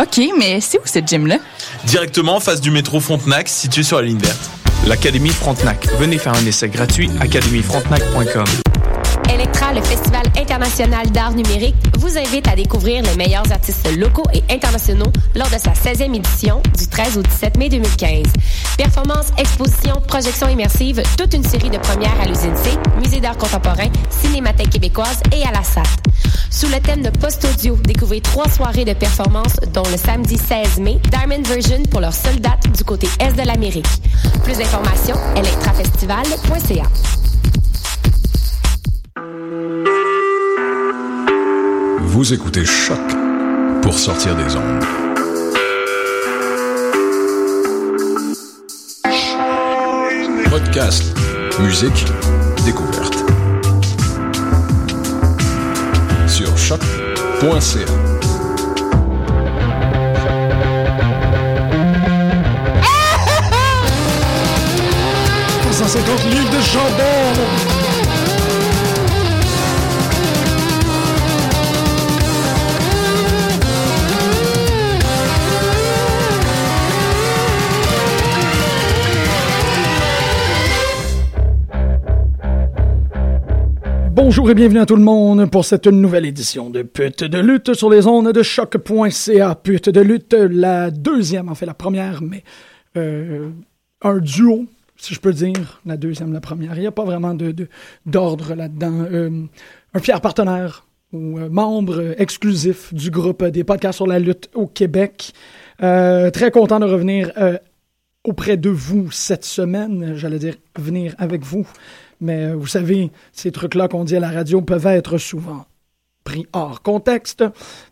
OK, mais c'est où cette gym-là? Directement en face du métro Frontenac, situé sur la ligne verte. L'Académie Frontenac. Venez faire un essai gratuit académiefrontenac.com. Electra, le Festival international d'art numérique, vous invite à découvrir les meilleurs artistes locaux et internationaux lors de sa 16e édition du 13 au 17 mai 2015. Performances, expositions, projections immersives, toute une série de premières à l'usine C, Musée d'art contemporain, Cinémathèque québécoise et à la SAT. Sous le thème de post-audio, découvrez trois soirées de performances, dont le samedi 16 mai, Diamond Version pour leurs soldats du côté est de l'Amérique. Plus d'informations, electrafestival.ca. Vous écoutez Choc pour sortir des ondes. Podcast, musique, découverte. Sur choc.ca. livres de chandelle Bonjour et bienvenue à tout le monde pour cette nouvelle édition de Pute de lutte sur les ondes de choc.ca. Pute de lutte, la deuxième, en fait la première, mais euh, un duo, si je peux dire, la deuxième, la première. Il n'y a pas vraiment de, d'ordre là-dedans. Euh, un fier partenaire ou euh, membre exclusif du groupe des podcasts sur la lutte au Québec. très content de revenir auprès de vous cette semaine. J'allais dire venir avec vous mais euh, vous savez, ces trucs-là qu'on dit à la radio peuvent être souvent pris hors contexte.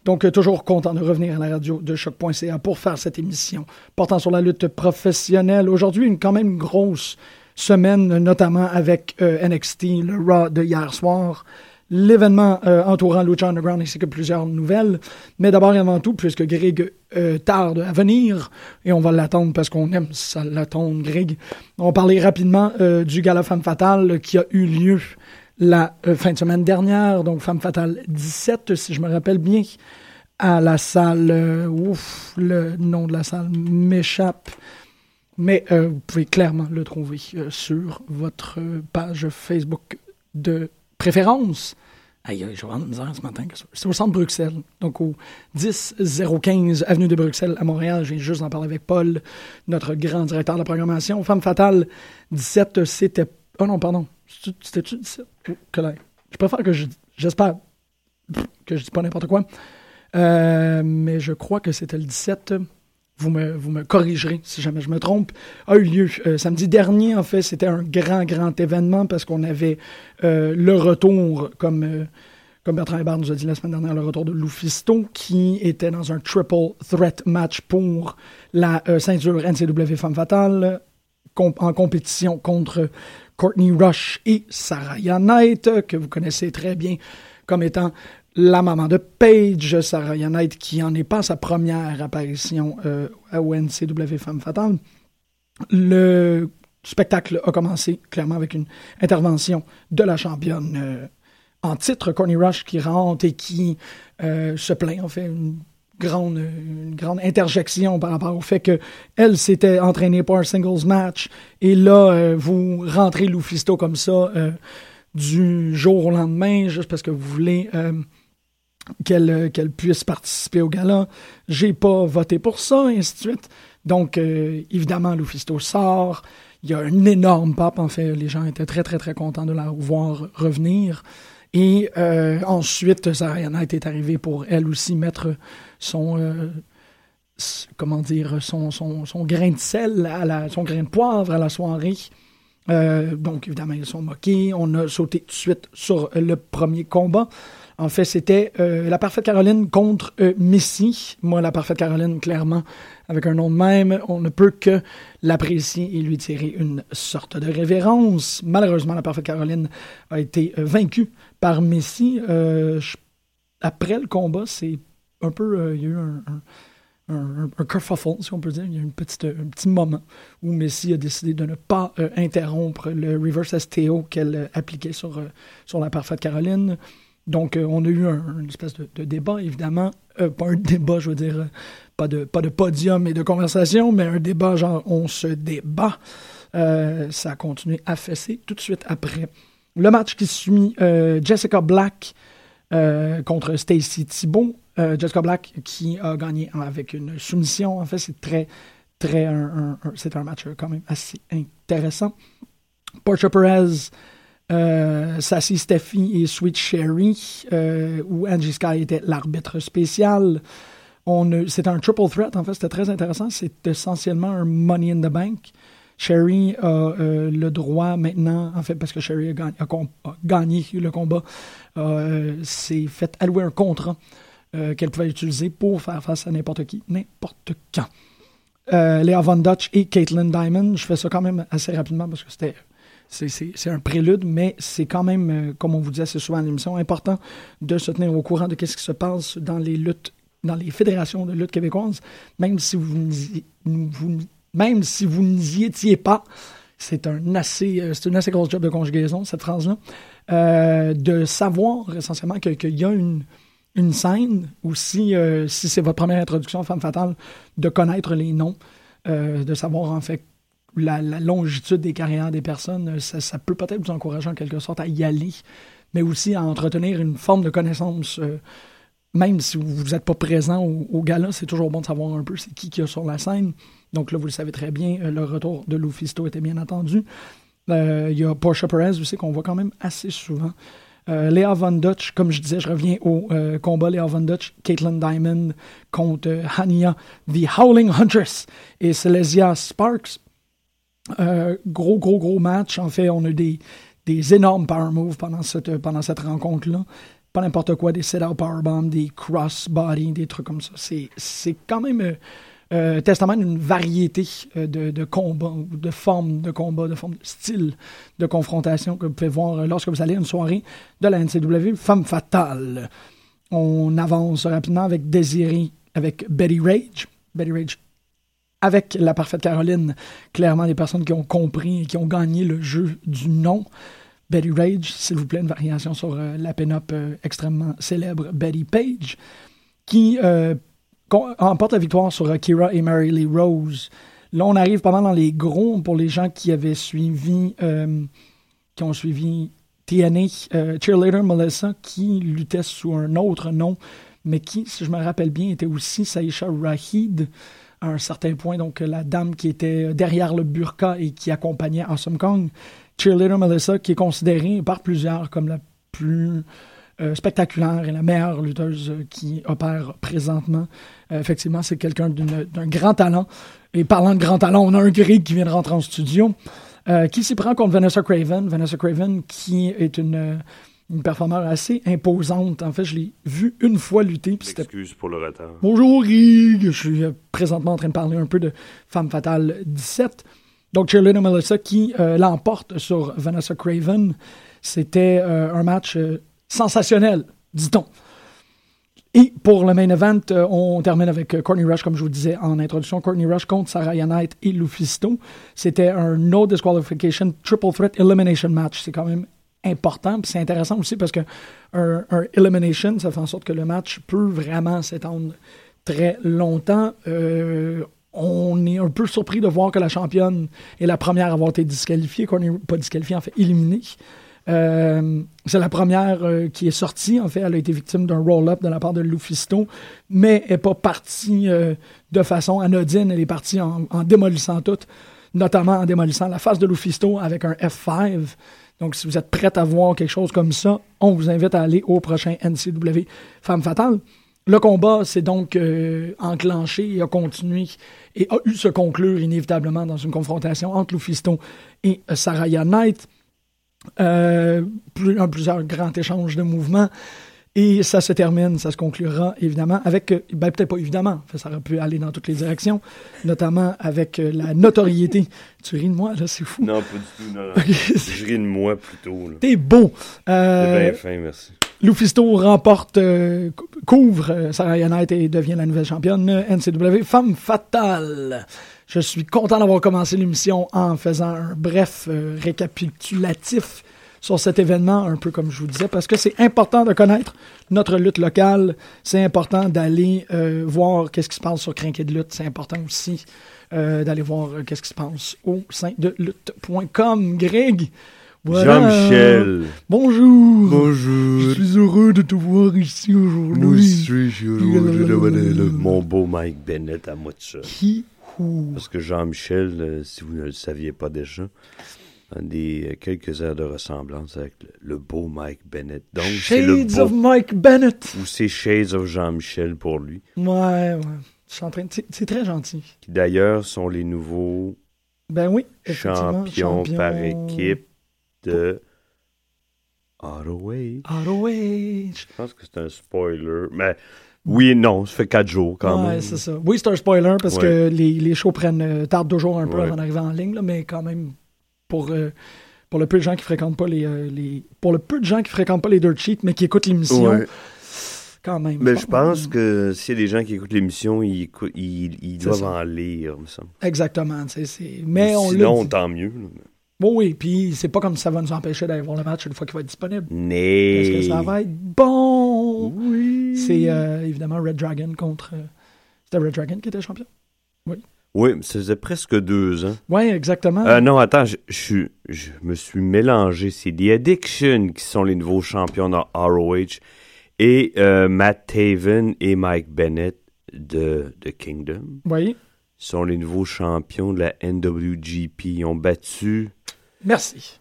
Donc, euh, toujours content de revenir à la radio de choc.ca pour faire cette émission portant sur la lutte professionnelle. Aujourd'hui, une quand même grosse semaine, notamment avec euh, NXT, le Raw de hier soir l'événement euh, entourant Lucha Underground ainsi que plusieurs nouvelles. Mais d'abord et avant tout, puisque Greg euh, tarde à venir, et on va l'attendre parce qu'on aime ça l'attendre, Greg, on parler rapidement euh, du Gala Femme Fatale qui a eu lieu la fin de semaine dernière, donc Femme Fatale 17, si je me rappelle bien, à la salle, ouf, le nom de la salle m'échappe. Mais vous pouvez clairement le trouver sur votre page Facebook de préférence. Aïe, je vais avoir misère ce matin. C'est au centre Bruxelles, donc au 10015 Avenue de Bruxelles à Montréal. J'ai juste en parler avec Paul, notre grand directeur de la programmation. Femme fatale, 17, c'était. Oh non, pardon. C'était-tu 17? Je préfère que je. J'espère que je dis pas n'importe quoi. Euh, mais je crois que c'était le 17 vous me, vous me corrigerez si jamais je me trompe, a eu lieu euh, samedi dernier. En fait, c'était un grand, grand événement parce qu'on avait euh, le retour, comme, euh, comme Bertrand Hébert nous a dit la semaine dernière, le retour de Lufisto, qui était dans un triple threat match pour la ceinture NCW Femme Fatale en compétition contre Courtney Rush et Saraya Knight, que vous connaissez très bien comme étant la maman de Paige, Sarah Knight, qui en est pas sa première apparition euh, à ONCW Femme Fatale. Le spectacle a commencé clairement avec une intervention de la championne en titre, Corny Rush, qui rentre et qui se plaint, en fait, une grande, une grande interjection par rapport au fait que elle s'était entraînée pour un singles match et là, vous rentrez Lufisto comme ça du jour au lendemain juste parce que vous voulez qu'elle qu'elle puisse participer au gala. J'ai pas voté pour ça, et ainsi de suite. Donc, euh, évidemment, Lufisto sort. Il y a un énorme pop, en fait. Les gens étaient très, très, très contents de la voir revenir. Et euh, ensuite, Sarah Knight est arrivée pour elle aussi mettre son, euh, comment dire, son, son, grain de sel, à la, son grain de poivre à la soirée. donc, évidemment, ils sont moqués. On a sauté tout de suite sur le premier combat. En fait, c'était euh, la Parfaite Caroline contre euh, Missy. Moi, la Parfaite Caroline, clairement, avec un nom de même, on ne peut que l'apprécier et lui tirer une sorte de révérence. Malheureusement, la Parfaite Caroline a été euh, vaincue par Missy. après le combat, c'est un peu... il y a eu un, un un, si on peut dire. Il y a une un petit moment où Messi a décidé de ne pas interrompre le reverse STO qu'elle appliquait sur, sur la parfaite Caroline. Donc, euh, on a eu un, une espèce de, débat, évidemment. Euh, pas un débat, je veux dire, euh, pas de, podium et de conversation, mais un débat genre on se débat. ça a continué à fesser tout de suite après. Le match qui suit Jessica Black contre Stacy Thibault. Jessica Black qui a gagné avec une soumission. En fait, c'est très, très. c'est un match quand même assez intéressant. Portia Perez euh, Sassy Steffi et Sweet Sherry, euh, où Angie Sky était l'arbitre spécial. C'est un triple threat, en fait, c'était très intéressant. C'est essentiellement un Money in the Bank. Sherry a euh, le droit maintenant, en fait, parce que Sherry a gagné, le combat, s'est fait allouer un contrat qu'elle pouvait utiliser pour faire face à n'importe qui, n'importe quand. Léa Von Dutch et Caitlin Diamond, je fais ça quand même assez rapidement parce que c'était c'est un prélude, mais c'est quand même, euh, comme on vous dit assez souvent à l'émission, important de se tenir au courant de ce qui se passe dans les luttes, dans les fédérations de lutte québécoises, même si vous, même si vous n'y étiez pas. C'est un assez, euh, c'est une assez grosse job de conjugaison, cette phrase-là. Euh, de savoir essentiellement qu'il y a une, une scène, ou si, si c'est votre première introduction Femme Fatale, de connaître les noms, de savoir en fait la, longitude des carrières des personnes, euh, ça, peut peut-être vous encourager en quelque sorte à y aller, mais aussi à entretenir une forme de connaissance. Euh, même si vous n'êtes pas présent au, gala, c'est toujours bon de savoir un peu c'est qui qui a sur la scène. Donc là, vous le savez très bien, euh, le retour de Lufisto était bien entendu. Il y a Porsche Perez aussi qu'on voit quand même assez souvent. Léa Von Dutch, comme je disais, je reviens au combat Léa Von Dutch, Caitlin Diamond contre Hania, The Howling Huntress et Celestia Sparks. Euh, gros, gros, gros match. En fait, on a des, des énormes power moves pendant cette, pendant cette rencontre-là. Pas n'importe quoi, des set-out powerbombs, des cross-body, des trucs comme ça. C'est quand même euh, euh, testament d'une variété de, de combats, de formes de combat, de formes de style de confrontation que vous pouvez voir lorsque vous allez à une soirée de la NCW Femme Fatale. On avance rapidement avec Désiré, avec Betty Rage. Betty Rage avec la parfaite Caroline, clairement des personnes qui ont compris et qui ont gagné le jeu du nom. Betty Rage, s'il vous plaît, une variation sur euh, la pin-up euh, extrêmement célèbre Betty Page, qui euh, emporte la victoire sur Kira et Mary Lee Rose. Là, on arrive pas mal dans les gros pour les gens qui avaient suivi, qui ont suivi TNA, Cheerleader Melissa, qui luttait sous un autre nom, mais qui, si je me rappelle bien, était aussi Saisha Rahid à un certain point. Donc, la dame qui était derrière le burqa et qui accompagnait Awesome Kong, Cheerleader Melissa, qui est considérée par plusieurs comme la plus euh, spectaculaire et la meilleure lutteuse qui opère présentement. Euh, effectivement, c'est quelqu'un d'un grand talent. Et parlant de grand talent, on a un Greg qui vient de rentrer en studio, euh, qui s'y prend contre Vanessa Craven. Vanessa Craven, qui est une une performeur assez imposante. En fait, je l'ai vu une fois lutter. Excuse pour le retard. Bonjour, Rig. Je suis euh, présentement en train de parler un peu de Femme Fatale 17. Donc, Cheerleader Melissa qui euh, l'emporte sur Vanessa Craven. C'était euh, un match sensationnel, dit-on. Et pour le main event, on termine avec Courtney Rush, comme je vous disais en introduction. Courtney Rush contre Saraya Knight et Lufisto. C'était un no disqualification triple threat elimination match. C'est quand même important. C'est intéressant aussi parce que un, elimination, ça fait en sorte que le match peut vraiment s'étendre très longtemps. Euh, on est un peu surpris de voir que la championne est la première à avoir été disqualifiée. Courtney, pas disqualifiée, en fait, éliminée. Euh, c'est la première euh, qui est sortie. En fait, elle a été victime d'un roll-up de la part de Lufisto, mais n'est pas partie de façon anodine. Elle est partie en, en, démolissant tout, notamment en démolissant la face de Lufisto avec un F5. Donc, si vous êtes prête à voir quelque chose comme ça, on vous invite à aller au prochain NCW Femme Fatale. Le combat s'est donc euh, enclenché et a continué et a eu se conclure inévitablement dans une confrontation entre Lufisto et Saraya Knight. Euh, plus, plusieurs grands échanges de mouvements. Et ça se termine, ça se conclura évidemment avec, ben peut-être pas évidemment, ça aurait pu aller dans toutes les directions, notamment avec la notoriété. Tu ris de moi, là, c'est fou. Non, pas du tout, non. Je ris de moi plutôt. T'es beau. Euh, bien fin, merci. Lufisto remporte, euh, couvre euh, Sarah Knight et devient la nouvelle championne NCW Femme Fatale. Je suis content d'avoir commencé l'émission en faisant un bref euh, récapitulatif sur cet événement, un peu comme je vous disais, parce que c'est important de connaître notre lutte locale. C'est important d'aller euh, voir qu'est-ce qui se passe sur Crinquet de lutte. C'est important aussi euh, d'aller voir euh, qu'est-ce qui se passe au sein de lutte.com. Greg, voilà. Jean-Michel. Bonjour. Bonjour. Je suis heureux de te voir ici aujourd'hui. Moi aussi, je suis heureux de mon beau Mike Bennett à moi de ça. Qui? Parce que Jean-Michel, euh, si vous ne le saviez pas déjà, des euh, quelques heures de ressemblance avec le, le beau Mike Bennett. Donc, le Shades beau, of Mike Bennett. ou c'est Shades of Jean-Michel pour lui. Ouais, ouais. C'est très gentil. Qui d'ailleurs sont les nouveaux Ben oui. champions champion par équipe de ROH. ROH. Je pense que c'est un spoiler. Mais oui et non, ça fait quatre jours quand ouais, même. c'est ça. Oui, c'est un spoiler parce Ouais. que les, les shows prennent euh, tardent toujours un peu Ouais. avant d'arriver en ligne, là, mais quand même pour euh, pour le peu de gens qui fréquentent pas les, euh, les pour le peu de gens qui fréquentent pas les dirt sheets mais qui écoutent l'émission, Ouais. quand même. Mais je pense que s'il y a des gens qui écoutent l'émission, ils, écoutent- ils, ils doivent ça. en lire, me semble. exactement. c'est- Mais on Sinon, dit. tant mieux. là. Bon, oui, puis c'est pas comme ça va nous empêcher d'aller voir le match une fois qu'il va être disponible. Mais... Parce que ça va être bon. Oui. C'est euh, évidemment Red Dragon contre. C'était Red Dragon qui était champion? Oui, mais ça faisait presque deux ans. Oui, exactement. Euh, non, attends, je, je, me suis mélangé. C'est The Addiction qui sont les nouveaux champions de ROH et euh, Matt Taven et Mike Bennett de, de Kingdom Oui. sont les nouveaux champions de la NWGP. Ils ont battu Merci.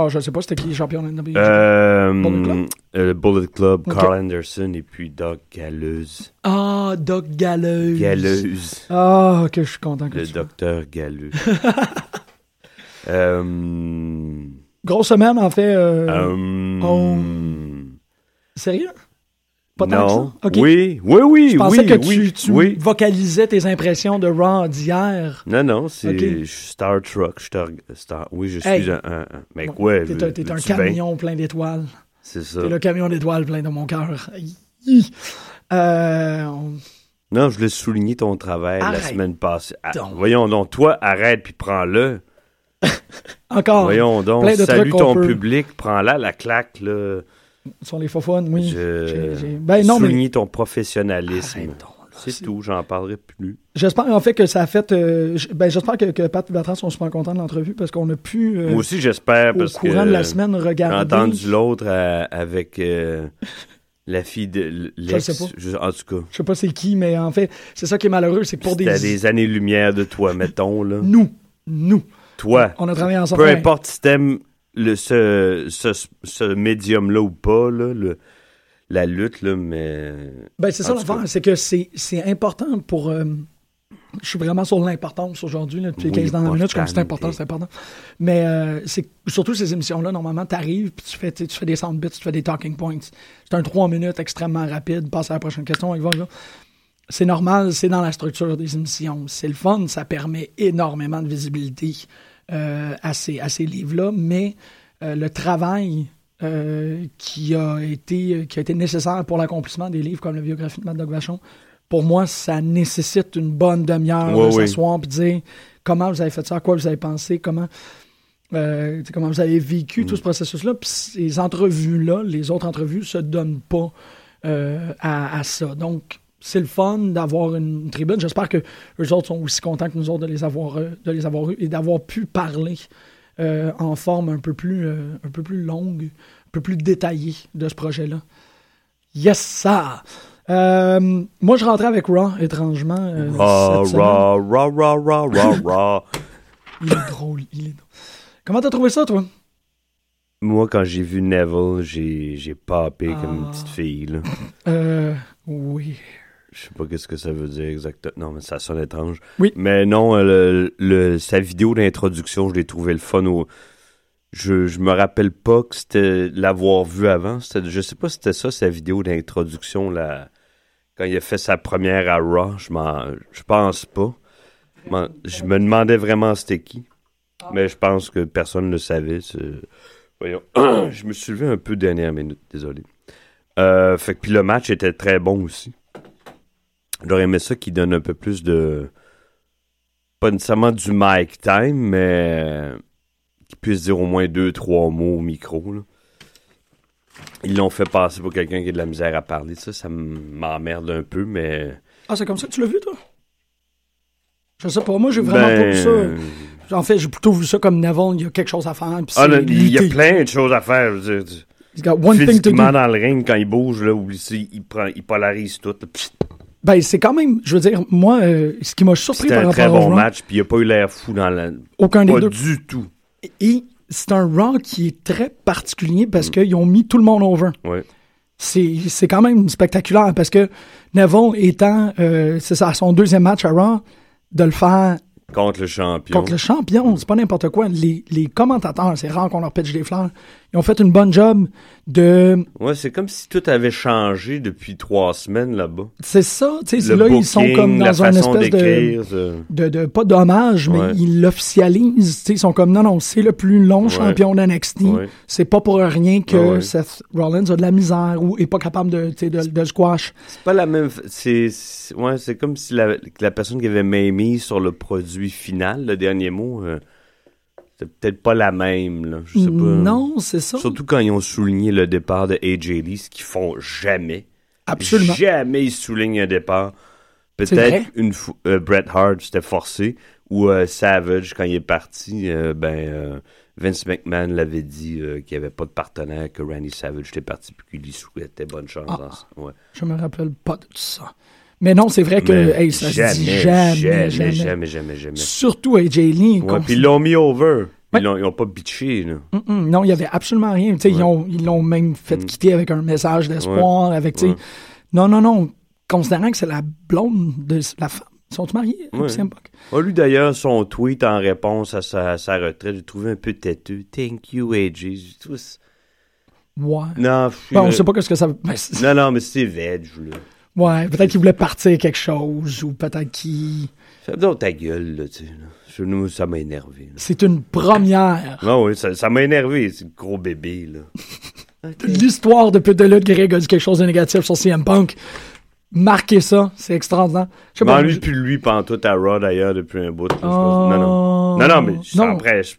Ah, je sais pas c'était qui le champion de la NWGP. euh, Bullet Club? euh, Bullet Club, Ok. Carl Anderson et puis Doc Galleuse. Ah, Doc Galleuse. Galleuse. Ah, que je suis content que Le tu docteur Galleuse. euh, Grosse semaine, en fait. euh, euh, oh. Sérieux? Pas tant que non. ça? Ok. Oui, oui, oui, Je pensais oui, que tu, oui, tu oui. vocalisais tes impressions de Raw d'hier. Non, non, c'est Ok. je suis Star Trek. je Star, oui, je suis Hey. un, Mec, Bon, ouais. T'es un, t'es camion plein d'étoiles. C'est ça. T'es le camion d'étoiles plein de mon cœur. Euh, on- Non, je voulais souligner ton travail la semaine passée. Ah, voyons donc, toi, arrête puis prends-le. Encore. voyons donc, plein de salue trucs qu'on ton peut- public, prends-la, la claque, là. Sur les fun, oui. Je... Ben non, mais souligner ton professionnalisme. Arrête donc, là, C'est tout, j'en parlerai plus. j'espère en fait que ça a fait. euh, ben, j'espère que, que Pat et Bertrand sont super contents de l'entrevue parce qu'on a pu, euh, Moi aussi, j'espère, au parce que... courant de la semaine, regarder. entendu l'autre euh, avec euh, la fille de l'ex. sais pas. je- en tout cas, Je sais pas c'est qui, mais en fait, c'est ça qui est malheureux, c'est pour des... des années-lumière de toi, mettons, là. Nous, nous, Toi, on a travaillé ensemble. peu importe si t'aimes le, ce, ce, ce médium-là ou pas, là, le- la lutte, là, mais... Ben, c'est ça l'affaire, c'est que c'est important pour. euh, je suis vraiment sur l'importance aujourd'hui, depuis Oui, 15 dernières minutes, je suis comme c'est important, c'est important. Mais euh, surtout ces émissions-là, normalement, tu arrives, puis tu fais, tu fais des sound bits, tu fais des talking points. C'est un 3 minutes extrêmement rapide, passe à la prochaine question, il va là. C'est normal, c'est dans la structure des émissions. C'est le fun, ça permet énormément de visibilité à ces, à ces livres-là, mais euh, le travail euh, qui, a été, qui a été nécessaire pour l'accomplissement des livres comme la biographie de Mad Dog Vachon. Pour moi, ça nécessite une bonne demi-heure Ouais, de s'asseoir et dire comment vous avez fait ça, à quoi vous avez pensé, comment, euh, comment vous avez vécu Mm. tout ce processus-là. Puis ces entrevues-là, les autres entrevues, se donnent pas euh, à, à ça. Donc, c'est le fun d'avoir une tribune. J'espère que eux autres sont aussi contents que nous autres de les avoir, euh, de les avoir eus et d'avoir pu parler euh, en forme un peu, plus, euh, un peu plus longue, un peu plus détaillée de ce projet-là. Yes, ça! Moi, je rentrais avec Raw, étrangement. Raw, raw, raw, raw, raw, raw, raw. Il est drôle, il est drôle. Comment t'as trouvé ça, toi? Moi, quand j'ai vu Neville, j'ai, j'ai papé comme une Ah. petite fille, là. Euh, oui. Je sais pas qu'est-ce que ça veut dire exactement. Non, mais ça sonne étrange. Oui. Mais non, euh, le, le- sa vidéo d'introduction, je l'ai trouvé le fun. Au... Je, je me rappelle pas que c'était l'avoir vu avant. Je sais pas si c'était ça, sa vidéo d'introduction, là, quand il a fait sa première à Raw. Je, je pense pas. Je me demandais vraiment c'était qui. Mais je pense que personne ne le savait. Voyons. je me suis levé un peu dernière minute, désolé. Euh, fait que puis le match était très bon aussi. J'aurais aimé ça qui donne un peu plus de. Pas nécessairement du mic time, mais qui puisse dire au moins deux, trois mots au micro. là. Ils l'ont fait passer pour quelqu'un qui a de la misère à parler. Ça, ça m'emmerde un peu, mais. Ah, c'est comme ça que tu l'as vu, toi? Je sais pas, moi, j'ai vraiment Ben, pas vu ça. En fait, j'ai plutôt vu ça comme Neville, il y a quelque chose à faire. Ah, il y a plein de choses à faire. je veux dire. He's got one thing to do. dans le ring, quand il bouge, là, oublie ça, il, prend, il polarise tout. Ben, c'est quand même, je veux dire, moi, euh, ce qui m'a surpris C'était par un rapport très au bon Raw, match, puis il a pas eu l'air fou dans la. Aucun des pas deux. du tout. Et c'est un Raw qui est très particulier Mm. parce qu'ils ont mis tout le monde over. C'est c'est quand même spectaculaire parce que Neville étant, euh, c'est ça, son deuxième match à Raw, de le faire Contre le champion. contre le champion, c'est pas n'importe quoi. Les, les commentateurs, c'est rare qu'on leur pitche des fleurs, ils ont fait une bonne job de... Ouais, c'est comme si tout avait changé depuis trois semaines là-bas. C'est ça, tu sais, là, ils sont booking, comme dans un façon espèce de... de, de- pas d'hommage, mais Ouais. ils l'officialisent. Ils sont comme non, non, c'est le plus long Ouais. champion d'NXT. Ouais. C'est pas pour rien que. Seth Rollins a de la misère ou est pas capable de, de, de squash. C'est pas la même. C'est ouais, c'est comme si la, la personne qui avait mis sur le produit final, le dernier mot, euh, c'est peut-être pas la même. Là, je sais pas. Non, c'est ça. Surtout quand ils ont souligné le départ de AJ Lee, ce qu'ils font jamais. Absolument. Jamais ils soulignent un départ. Peut-être une fois euh, Bret Hart c'était forcé ou euh, Savage quand il est parti, euh, ben Vince McMahon l'avait dit qu'il n'y avait pas de partenaire que Randy Savage était parti puis qu'il lui souhaitait bonne chance. Ah. dans ça. Ouais. Je me rappelle pas de ça. Mais non, c'est vrai que hey, ça jamais, se dit jamais, jamais, jamais. jamais, jamais, jamais. Surtout AJ Lee. Ouais, puis ils l'ont mis over. Ouais. Ils n'ont pas bitché. Là. Non, il y avait absolument rien. Ils Ouais. ont- ils l'ont même fait Mm. quitter avec un message d'espoir. avec, Ouais. Non, non, non. Considérant que c'est la blonde de la femme. Ils sont mariés? Ouais. Punk? Ah, lui, d'ailleurs, son tweet en réponse à sa, à sa retraite, j'ai trouvé un peu têteux. Thank you, AJ. Ça- Ouais. Non, je- Bon, on sait pas ce que ça veut. ben, non, non, mais c'est veg, là. Ouais, peut-être qu'il voulait partir quelque chose ou peut-être qu'il. Fais ta gueule, là, tu sais. là. Nous, ça m'a énervé. C'est une première. Non, oui, ça ça m'a énervé, c'est le gros bébé, là. L'histoire de de lutte, Greg a dit quelque chose de négatif sur CM Punk. Marquez ça, c'est extraordinaire. Je sais pas. plus de lui pantoute à Raw, d'ailleurs, depuis un bout. là. Oh, Non, non. Non, non, mais je- non. après, je,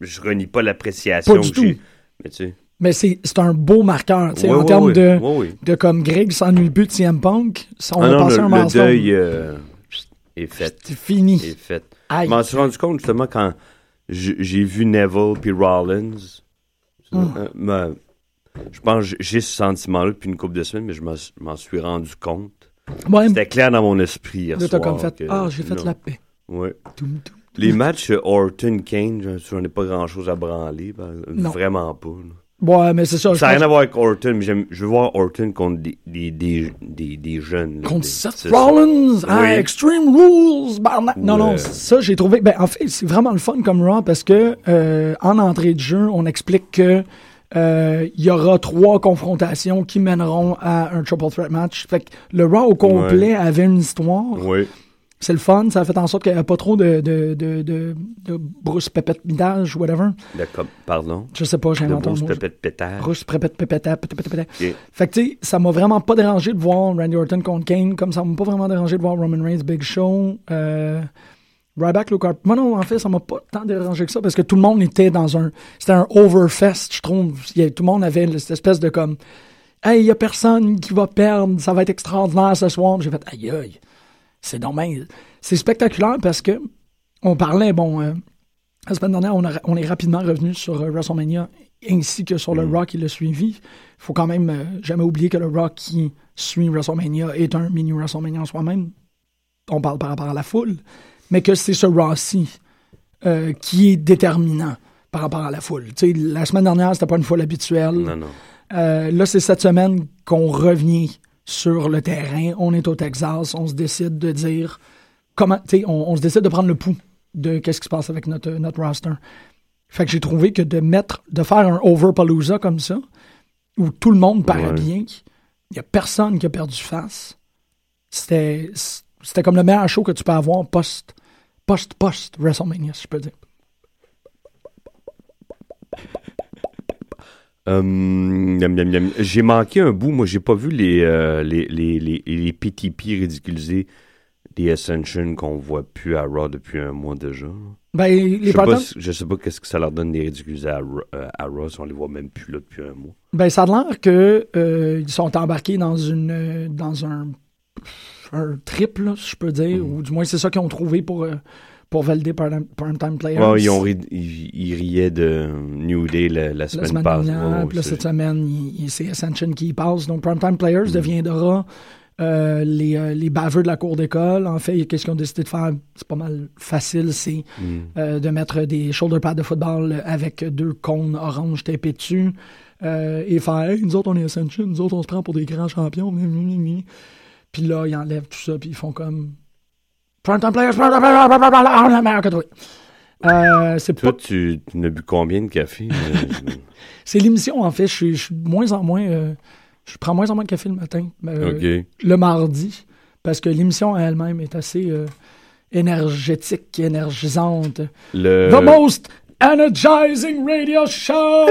je renie pas l'appréciation que j'ai. tout. Mais tu sais. Mais c'est un beau marqueur, tu sais, Ouais, en termes de, de comme Greg s'ennuie plus de CM Punk. On Ah a non, passé le, un le deuil euh, est fait. C'est fini. Est fait. Je m'en suis rendu compte, justement, quand j'ai vu Neville puis Rollins. Hum. Euh, je pense que j'ai ce sentiment-là depuis une couple de semaines, mais je m'en suis- rendu compte. Ouais, C'était clair dans mon esprit hier soir. comme fait. que- Ah, j'ai fait non. la paix. Ouais. Toum, toum. Les matchs Orton-Kane, j'en- ai pas grand-chose à branler. ben, vraiment pas. là. Ouais, mais c'est ça. Ça n'a rien à voir avec Orton, mais j'aime- je veux voir Orton contre des, des, des, des, des jeunes. là, Contre Seth. Rollins, à Oui. Extreme Rules, barnac. Non, non, ça, j'ai trouvé. Ben, en fait, c'est vraiment le fun comme Raw parce que euh, en entrée de jeu, on explique que euh, il y aura trois confrontations qui mèneront à un triple threat match. Fait que le Raw au complet avait une histoire. Oui. C'est le fun. Ça a fait en sorte qu'il n'y avait pas trop de, de, de, de, de brousse pépette midage, whatever. De comme, pardon? Je sais pas, j'ai inventé un mot. pépette pétard. Brousse pépette pépette pépette pépette pépette. Ok. Fait que, tu sais, ça m'a vraiment pas dérangé de voir Randy Orton contre Kane, comme ça m'a pas vraiment dérangé de voir Roman Reigns, Big Show, euh, Ryback, Luke Harper. Moi, non, en fait, ça m'a pas tant dérangé que ça, parce que tout le monde était dans un... C'était un overfest, je trouve. Il a- tout le monde avait cette espèce de comme... Hey, il y a personne qui va perdre, ça va être extraordinaire ce soir. J'ai fait, aïe, aïe, c'est dommage. C'est spectaculaire parce que on parlait, bon, euh, la semaine dernière, on, a- on est rapidement revenu sur euh, WrestleMania ainsi que sur le Raw qui l'a suivi. Il faut quand même euh, jamais oublier que le Raw qui suit WrestleMania est un mini WrestleMania en soi-même. On parle par rapport à la foule, mais que c'est ce Raw-ci qui est déterminant par rapport à la foule. La semaine dernière, c'était pas une foule habituelle. Non, non. Là, c'est cette semaine qu'on revient sur le terrain. On est au Texas. On se décide de dire comment. tu sais, On, on se décide de prendre le pouls de qu'est-ce qui se passe avec notre, notre roster. Fait que j'ai trouvé que de mettre, de faire un overpalooza comme ça, où tout le monde paraît Ouais. bien, il y a personne qui a perdu face. C'était, c'était comme le meilleur show que tu peux avoir post, post, post WrestleMania, si je peux dire. Euh. J'ai manqué un bout. Moi, j'ai pas vu les, euh, les, les, les, les PTP ridiculisés des Ascension qu'on voit plus à Raw depuis un mois déjà. Ben, les je, sais pas, je sais pas qu'est-ce que ça leur donne des ridiculisés à, euh, à Raw si on les voit même plus là depuis un mois. Ben, ça a l'air que euh, ils sont embarqués dans une dans un, un trip, là, si je peux dire, Mm. ou du moins c'est ça qu'ils ont trouvé pour, pour valider Prime, Time Players. Ouais, ils, ont ri- ils, ils riaient de New Day la, semaine, semaine passée. puis là, cette semaine, c'est Ascension qui y passe. Donc, Primetime Mm. Players deviendra euh, les, euh, les baveux de la cour d'école. En fait, qu'est-ce qu'ils ont décidé de faire? C'est pas mal facile, c'est Mm. euh, de mettre des shoulder pads de football avec deux cônes orange tapés dessus et faire hey, nous autres on est Ascension, nous autres on se prend pour des grands champions. Puis là, ils enlèvent tout ça, puis ils font comme Primetime Players, toi. Euh, c'est Toi, pas tu, tu n'as bu combien de café? Euh, c'est l'émission, en fait. Je suis, je suis de moins en moins. euh, je prends moins en moins de café le matin. euh. Le mardi. Parce que l'émission elle-même est assez euh, énergétique, énergisante. le... The most energizing radio show!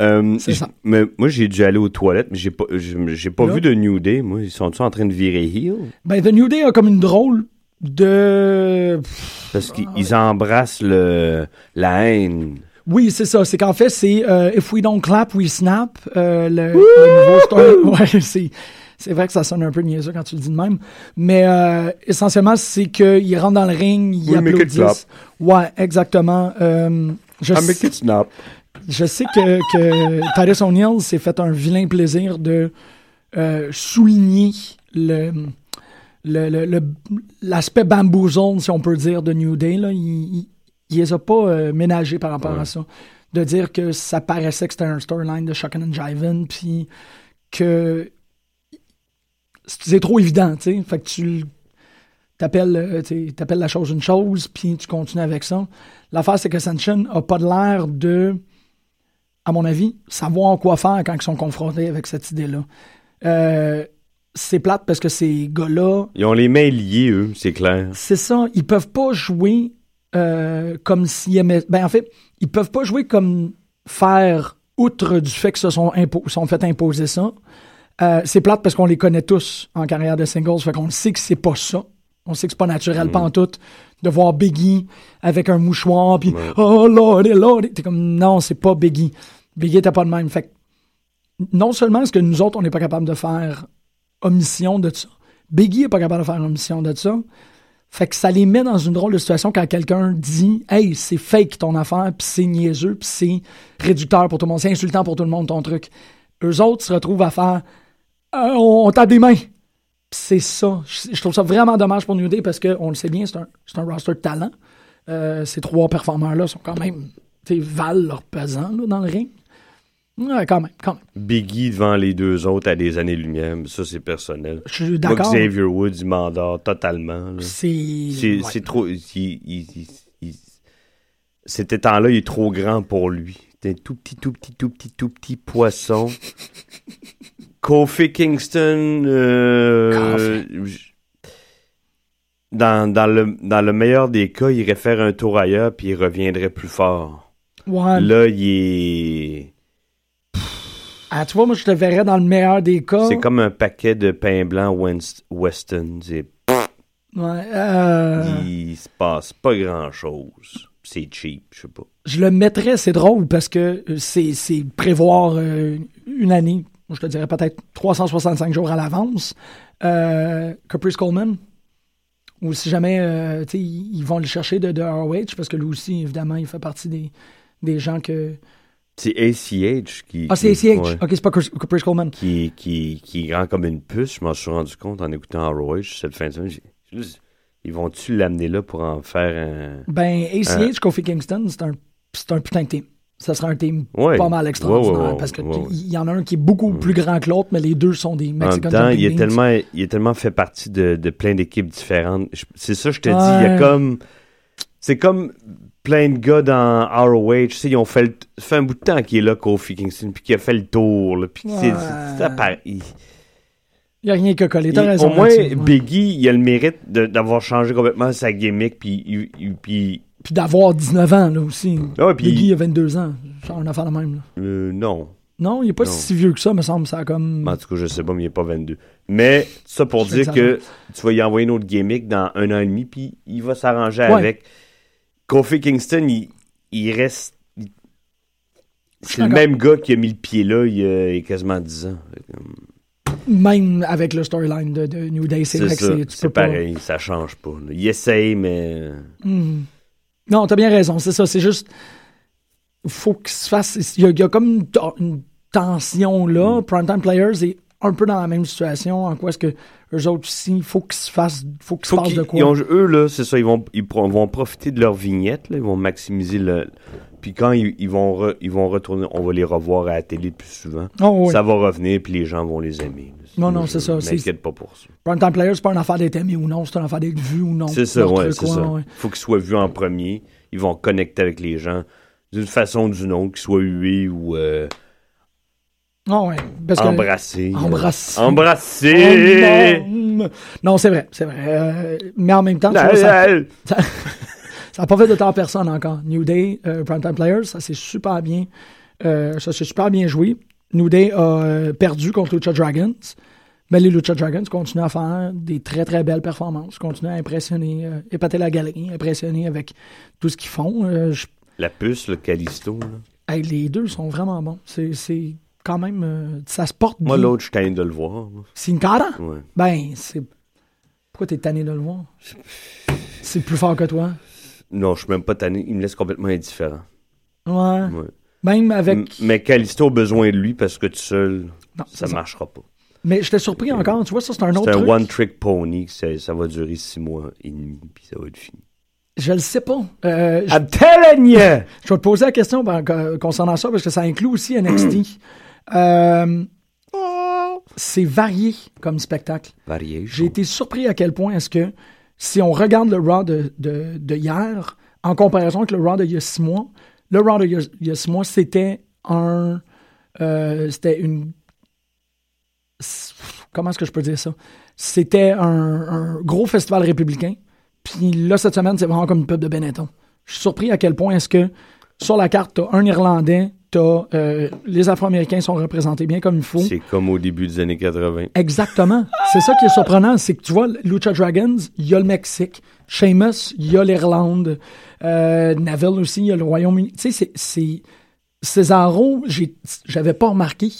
Euh, ça. mais moi, j'ai dû aller aux toilettes, mais j'ai pas, j'ai pas Là? vu de New Day. Moi, ils sont-ils en train de virer heel? Ben, The New Day a comme une drôle de. Parce qu'ils embrassent le, la haine. Oui, c'est ça. C'est qu'en fait, c'est euh, If we don't clap, we snap. euh, le, le nouveau story. Ouais, c'est. C'est vrai que ça sonne un peu niaiseux quand tu le dis de même. Mais euh, essentiellement, c'est qu'ils rentrent dans le ring, ils make it applaudissent. Ouais, exactement. Euh, je, I sais, make it snap. Je sais que, que Titus O'Neill s'est fait un vilain plaisir de euh, souligner le le- le- le- l'aspect bamboozle, si on peut dire, de New Day. Là. Il, il, il les a pas euh, ménagés par rapport Ouais. à ça. De dire que ça paraissait que c'était un storyline de Shockin' and Jivin, puis que c'est trop évident, tu sais. Fait que tu t'appelles euh, t'appelles la chose une chose, puis tu continues avec ça. L'affaire, c'est que Ascension a pas de l'air de, à mon avis, savoir quoi faire quand ils sont confrontés avec cette idée-là. Euh, c'est plate parce que ces gars-là, Ils ont les mains liées, eux, c'est clair. c'est ça, ils peuvent pas jouer euh, comme s'ils aimaient. Ben, en fait, ils peuvent pas jouer comme faire, outre du fait que se sont, impo- sont fait imposer ça. Euh, c'est plate parce qu'on les connaît tous en carrière de singles, fait qu'on sait que c'est pas ça. On sait que c'est pas naturel, pas en tout, de voir Biggie avec un mouchoir, puis oh lordy, lordy. T'es comme, non, c'est pas Biggie. Biggie était pas de même. Fait que non seulement est-ce que nous autres, on n'est pas capable de faire omission de ça, Biggie est pas capable de faire omission de ça. Fait que ça les met dans une drôle de situation quand quelqu'un dit Hey, c'est fake ton affaire, puis c'est niaiseux, puis c'est réducteur pour tout le monde, c'est insultant pour tout le monde ton truc. Eux autres se retrouvent à faire Euh, on, tape des mains. C'est ça. Je, trouve ça vraiment dommage pour New Day parce qu'on le sait bien, c'est un, un roster de talent. Euh, ces trois performeurs-là sont quand même, valent leur pesant là, dans le ring. Ouais, quand même, quand même. Biggie devant les deux autres à des années-lumière, mais ça, c'est personnel. Je suis d'accord. Xavier Woods, il m'endort totalement. C'est. C'est ouais. trop. il- il- il- il- cet étang-là, il est trop grand pour lui. C'est un tout petit, tout petit, tout petit, tout petit poisson Kofi Kingston, euh, dans, dans, le, dans le meilleur des cas, il irait faire un tour ailleurs puis il reviendrait plus fort. Ouais. Là, il est. Ah, tu vois, moi, je te verrais dans le meilleur des cas. C'est comme un paquet de pain blanc West- Weston. C'est- Ouais, euh, Il se passe pas grand chose. C'est cheap, je sais pas. Je le mettrais, c'est drôle, parce que euh, c'est c'est prévoir euh, une année, je te dirais peut-être 365 jours à l'avance. Euh, Caprice Coleman, ou si jamais euh, ils vont le chercher de, de ROH, parce que lui aussi, évidemment, il fait partie des, des gens que. C'est ACH qui. Ah, c'est ACH. ouais, Ok, c'est pas Chris- Coleman. Qui, qui, qui est grand comme une puce. Je m'en suis rendu compte en écoutant ROH cette fin de semaine. Ils vont-tu l'amener là pour en faire un. Ben, ACH, Euh. Kofi Kingston, c'est un, c'est un putain de team. Ça sera un team Ouais. pas mal extraordinaire, Ouais, parce que ouais, ouais. il y en a un qui est beaucoup plus grand que l'autre, mais les deux sont des En même Mexican temps, il est tellement, il est tellement fait partie de, de plein d'équipes différentes. C'est ça, je te dis. Il y a comme. C'est comme plein de gars dans ROH. Tu sais, ils ont fait, le- ça fait un bout de temps qu'il est là, Kofi Kingston, puis qu'il a fait le tour. Là, puis Ouais. c'est- ça paraît- il- Il n'y a rien que coller. il- T'as raison. au moins, ouais. Biggie, il a le mérite d'avoir changé complètement sa gimmick, puis. il- il- puis Puis d'avoir 19 ans, là aussi. Ah ouais, puis- Biggie a 22 ans. Genre une affaire de même, là. euh, non. Non, il est pas Non. si vieux que ça, me semble. Ça a comme. En tout cas, je sais pas, mais il n'est pas 22. Mais ça pour Je dire fais que tu vas y envoyer une autre gimmick dans un an et demi, puis il va s'arranger avec. Kofi Kingston, il, il reste. C'est le même gars qui a mis le pied là il y a, il y a quasiment 10 ans. Même avec le storyline de, de New Day, c'est vrai que ça, c'est. peux pas- pareil, ça change pas. là. Il essaye, mais. Hmm. Non, t'as bien raison, c'est ça. C'est juste. Faut qu'il se fasse. Il y, a, il y a comme une, tension Mm. là. Primetime Players est un peu dans la même situation. En quoi est-ce que eux autres aussi, il faut qu'ils se fassent. faut qu'ils qu'ils- de quoi. ils ont- eux, là, c'est ça, ils vont, ils vont profiter de leur vignette, là, ils vont maximiser le. Puis quand ils, ils vont re- ils vont retourner, on va les revoir à la télé plus souvent. Oh, oui. Ça va revenir, puis les gens vont les aimer. Non, non, c'est je ça, m'inquiète pas pour ça. Primetime Players, c'est pas une affaire d'être aimé ou non, c'est une affaire d'être vu ou non. C'est ça, ouais, c'est ça. ouais. Faut qu'ils soient vus en premier. Ils vont connecter avec les gens d'une façon ou d'une autre, qu'ils soient hués ou euh, Ouais, parce que-. Embrassés. Embrassés. Oh, non, c'est vrai, c'est vrai. Euh, mais en même temps, tu vois, ça- la- ça pas fait de temps à personne encore. New Day, euh, Primetime Players, ça s'est super bien, euh, ça s'est super bien joué. New Day a euh, perdu contre Lucha Dragons, mais les Lucha Dragons continuent à faire des très très belles performances, continuent à impressionner, euh, épater la galerie, impressionner avec tout ce qu'ils font. Euh, je- La puce, le Callisto. là. hey, les deux sont vraiment bons. C'est c'est quand même, euh, ça se porte Moi, l'autre, je tanné de le voir. moi. Sin Cara? Ouais. Ben, c'est. Pourquoi t'es tanné de le voir? C'est plus fort que toi. Non, je suis même pas tanné. Il me laisse complètement indifférent. Ouais. Ouais. Même avec. M- Mais Callisto a besoin de lui parce que tout seul, Non, ça ça. marchera pas. Mais j'étais surpris encore. Tu vois, ça, c'est un autre C'est un truc. one-trick pony. Ça, va durer six mois et demi, puis ça va être fini. Je le sais pas. Euh, je... I'm telling you! je vais te poser la question ben, co- concernant ça parce que ça inclut aussi NXT. Euh, C'est varié comme spectacle. Varié. J'ai été surpris à quel point est-ce que si on regarde le Raw de, de, de hier en comparaison avec le Raw d'il y a six mois, le Raw d'il y, y a six mois, c'était un. euh, c'était une. Comment est-ce que je peux dire ça? C'était un, un gros festival républicain. Puis là, cette semaine, c'est vraiment comme une pub de Benetton. Je suis surpris à quel point est-ce que sur la carte, t'as un Irlandais, t'as euh, les Afro-Américains sont représentés bien comme il faut. C'est comme au début des années 80. Exactement. C'est ça qui est surprenant, c'est que tu vois, Lucha Dragons, il y a le Mexique. Sheamus, il y a l'Irlande. Euh, Neville aussi, il y a le Royaume-Uni. Tu sais, c'est-. Cesaro, j'avais pas remarqué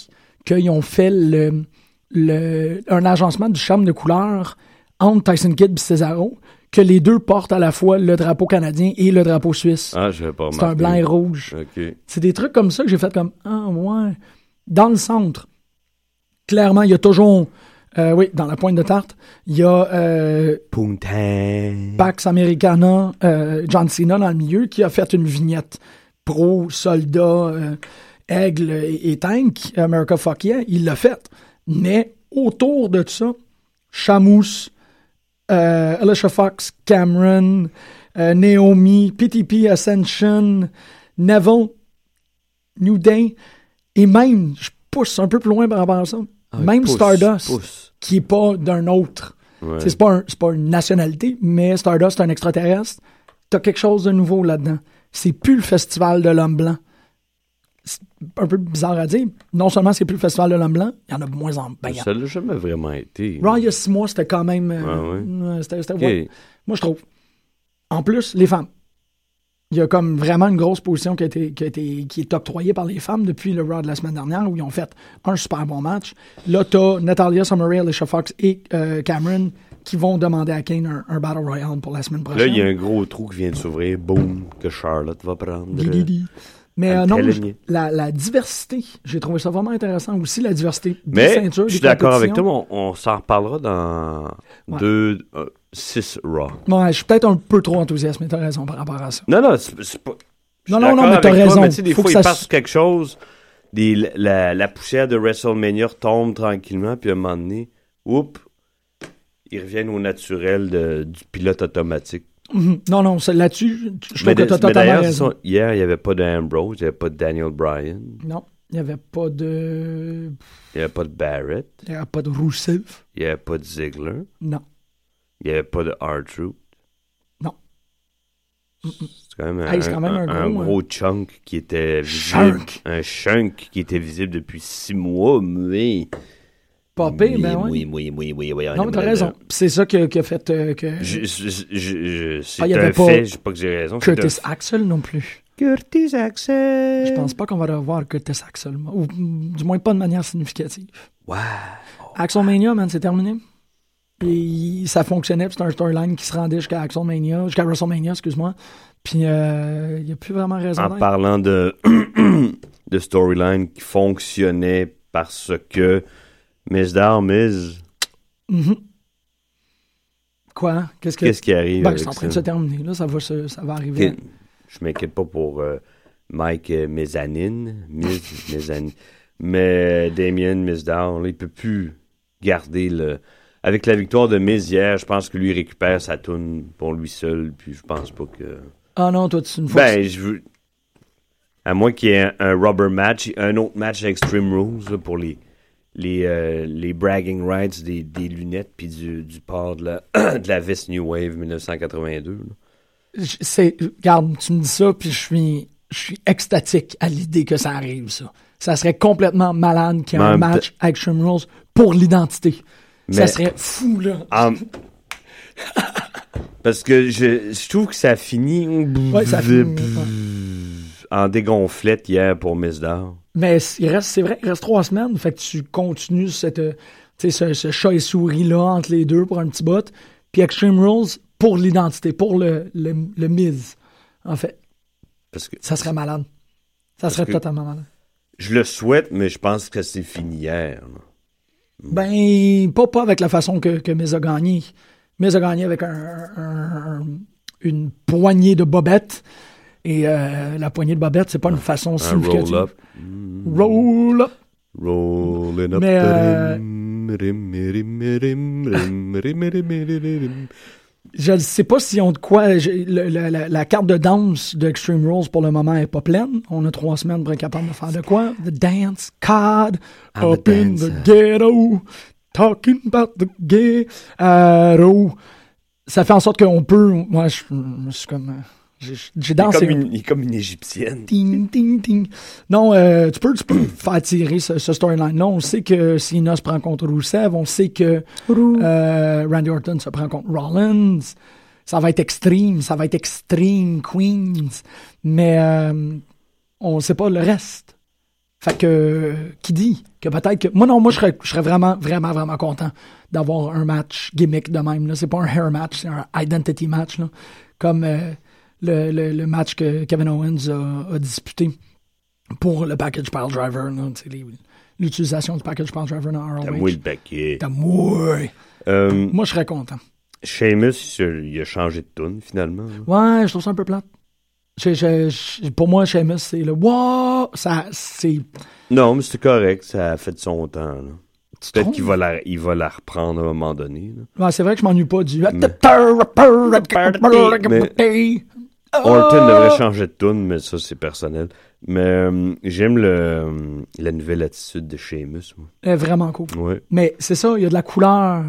qu'ils ont fait le, le, un agencement du charme de couleur entre Tyson Kidd et Cesaro, que les deux portent à la fois le drapeau canadien et le drapeau suisse. Ah, je vais pas C'est un blanc et rouge. C'est des trucs comme ça que j'ai fait comme Ah ouais. Dans le centre, clairement, il y a toujours. euh, oui, dans la pointe de tarte, il y a euh. Pax Americana, euh, John Cena dans le milieu, qui a fait une vignette pro, soldat, euh, aigle et, et tank, America Fuck Yeah, il l'a fait. Mais autour de ça, Chamous, euh, Alicia Fox, Cameron, euh, Naomi, PTP Ascension, Neville, New Day, et même, je pousse un peu plus loin par rapport à ça, Ah, Même pousse, Stardust, pousse. qui est pas d'un autre. Ouais. C'est pas, un- pas une nationalité, mais Stardust, c'est un extraterrestre. T'as quelque chose de nouveau là-dedans. C'est plus le festival de l'homme blanc. Un peu bizarre à dire. Non seulement c'est plus le festival de l'homme blanc, il y en a moins en en- Ça l'a jamais vraiment été. Raw, il y a six mois, c'était quand même. euh, Ah ouais? ouais, c'était- c'était- Ok. ouais. Moi, je trouve. En plus, les femmes. Il y a comme vraiment une grosse position qui, a été, qui, a été- qui est octroyée par les femmes depuis le Raw de la semaine dernière où ils ont fait un super bon match. Là, t'as Natalia Summerray, Alicia Fox et euh, Cameron qui vont demander à Kane un, un Battle Royale pour la semaine Là, prochaine. il y a un gros trou qui vient de s'ouvrir. Boum, que Charlotte va prendre. Didi. Mais euh, non, la, la diversité, j'ai trouvé ça vraiment intéressant. Aussi, la diversité des Mais ceintures, je suis d'accord avec toi, on, on s'en reparlera dans Ouais. deux, euh, six Raw. Ouais, je suis peut-être un peu trop enthousiaste, mais t'as raison par rapport à ça. Non, non, c'est pas. Non, non, mais t'as raison. mais des Faut fois, que il ça passe quelque chose, des- la, la poussière de WrestleMania retombe tranquillement, puis à un moment donné, oups, ils reviennent au naturel de- du pilote automatique. Mhm. Non, non, là-dessus, je- trouve que t'as mais totalement raison. hier, il n'y avait pas d'Ambrose, il n'y avait pas de Daniel Bryan, Non, il n'y avait pas de. il n'y avait pas de Barrett, Il n'y avait pas de Rousseff. il n'y avait pas de Ziggler, Non. il n'y avait pas de R-Truth. Non. C'est quand même un, Hey, c'est quand même un un gros, gros chunk qui était visible. Chunk. Un chunk qui était visible depuis six mois, mais. Pas pire, ben oui, ouais. oui, oui, oui, oui. Non, mais t'as raison. C'est ça qui a, qui a fait euh, que. Je, je, je, c'est Ah, un avait pas fait, je sais pas que j'ai raison. Curtis un- Axel non plus. Curtis Axel. Je pense pas qu'on va revoir Curtis Axel. moi. Ou du moins pas de manière significative. Wow. Axelmania, man, c'est terminé. Et ça fonctionnait, puis c'était un storyline qui se rendait jusqu'à Axelmania, jusqu'à WrestleMania, excuse-moi. Puis euh, il n'y a plus vraiment raison En parlant de, de storyline qui fonctionnait parce que Miss Down, Miss, Mhm. Quoi? Qu'est-ce que... qu'est-ce qui arrive Ben, c'est en train de se terminer, là. Ça va, se- ça va arriver. Je m'inquiète pas pour euh, Mike euh, Mezzanine, Miz Mezzanine. mais Damien Mizdown, là, il peut plus garder le. Avec la victoire de Miz hier, je pense que lui récupère sa toune pour lui seul, puis je pense pas que. Ah non, toi, tu une fois. Ben, je veux. À moins qu'il y ait un, un rubber match, un autre match à Extreme Rules là, pour les, les, euh, les bragging rights des, des lunettes puis du, du port de la, de la veste New Wave 1982. là. Je- c'est, regarde, tu me dis ça, puis je suis, je suis extatique à l'idée que ça arrive, ça. Ça serait complètement malade qu'il y ait un match Extreme Rules pour l'identité. Ça serait fou, là. Parce que je, je trouve que ça finit Ouais, ça finit, en dégonflette hier pour Miss Down. Mais il reste, c'est vrai, il reste trois semaines. Fait que tu continues cette, euh, ce, ce chat et souris-là entre les deux pour un petit bout. Puis Extreme Rules pour l'identité, pour le, le, le mise. En fait, Parce que ça serait malade. Ça serait totalement malade. je le souhaite, mais je pense que c'est fini hier. Ben, pas, pas avec la façon que, que Miz a gagné. Miz a gagné avec un, un- un- une poignée de bobettes. Et la poignée de Bobette, c'est pas une façon significative. Roll up. Roll up. Rolling up. Mais, je sais pas si on de quoi. La, carte de danse de Extreme Rules pour le moment est pas pleine. On a trois semaines pour être capable de faire de quoi. The dance card I'm up the in the ghetto, talking about the ghetto. Ça fait en sorte qu'on peut. Moi, je, je suis comme. J'ai j'ai Il est dansé. comme une- il est comme une égyptienne. Ting, ting, ting. Non, euh, tu peux, tu peux faire tirer ce, ce storyline-là. On sait que Cena se prend contre Rusev. On sait que euh, Randy Orton se prend contre Rollins. Ça va être extreme. Ça va être extreme Queens. Mais euh, on sait pas le reste. Fait que, qui dit que peut-être que. Moi, non, moi, je serais, je serais vraiment, vraiment, vraiment content d'avoir un match gimmick de même. Là. C'est pas un hair match, c'est un identity match. Là. Comme euh, le, le, le match que Kevin Owens a, a disputé pour le package pile driver. L'utilisation du package pile driver dans ROH. T'as mouillé le paquet. T'as mouillé. Euh, Moi, je serais content. Sheamus, il a changé de tune finalement. là. Ouais, je trouve ça un peu plate. Je- je- je- pour moi, Sheamus, c'est le wow! Ça, c'est. Non, mais c'est correct, ça a fait de son temps. là. Peut-être qu'il va la, il va la reprendre à un moment donné. Ouais, c'est vrai que je m'ennuie pas du. Mais- Orton devrait changer de tune, mais ça c'est personnel. Mais euh, j'aime le, la nouvelle attitude de Sheamus. moi. Vraiment cool. Ouais. Mais c'est ça, il y a de la couleur.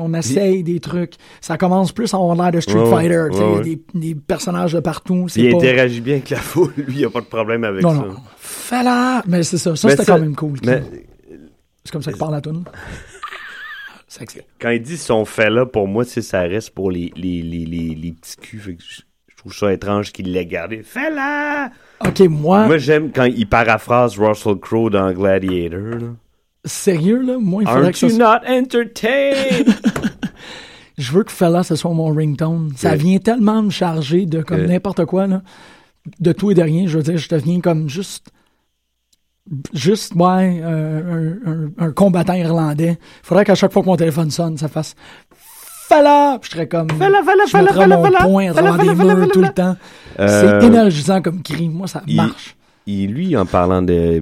On essaye des trucs. Ça commence plus à avoir l'air de Street Ouais. Fighter. Il Ouais, des, des personnages de partout. Il pas- interagit bien avec la foule. Lui, il a pas de problème avec Non, ça. non. Fais-la! Mais c'est ça. Ça, c'était quand même cool. Mais C'est comme ça que parle la toune. Quand il dit son fait là, pour moi, ça reste pour les, les, les, les, les petits culs. Fait que je, je trouve ça étrange qu'il l'ait gardé. Fais-la! Ok, moi, Moi, j'aime quand il paraphrase Russell Crowe dans Gladiator. là. sérieux, là, moi, il faudrait Aren't que ça you not entertained? Je veux que Fella, ce soit mon ringtone. Ça vient tellement me charger de comme n'importe quoi, là. De tout et de rien. Je veux dire, je deviens comme juste. Juste, ouais, euh, un, un- un combattant irlandais. Faudrait qu'à chaque fois que mon téléphone sonne, ça fasse. Fella! Puis Je serais comme. Fella, fella, je mettrais fella, mon fella. poing Fella, devant des murs tout le temps. Euh, C'est énergisant comme cri. Moi, ça il- marche. il, lui, en parlant de.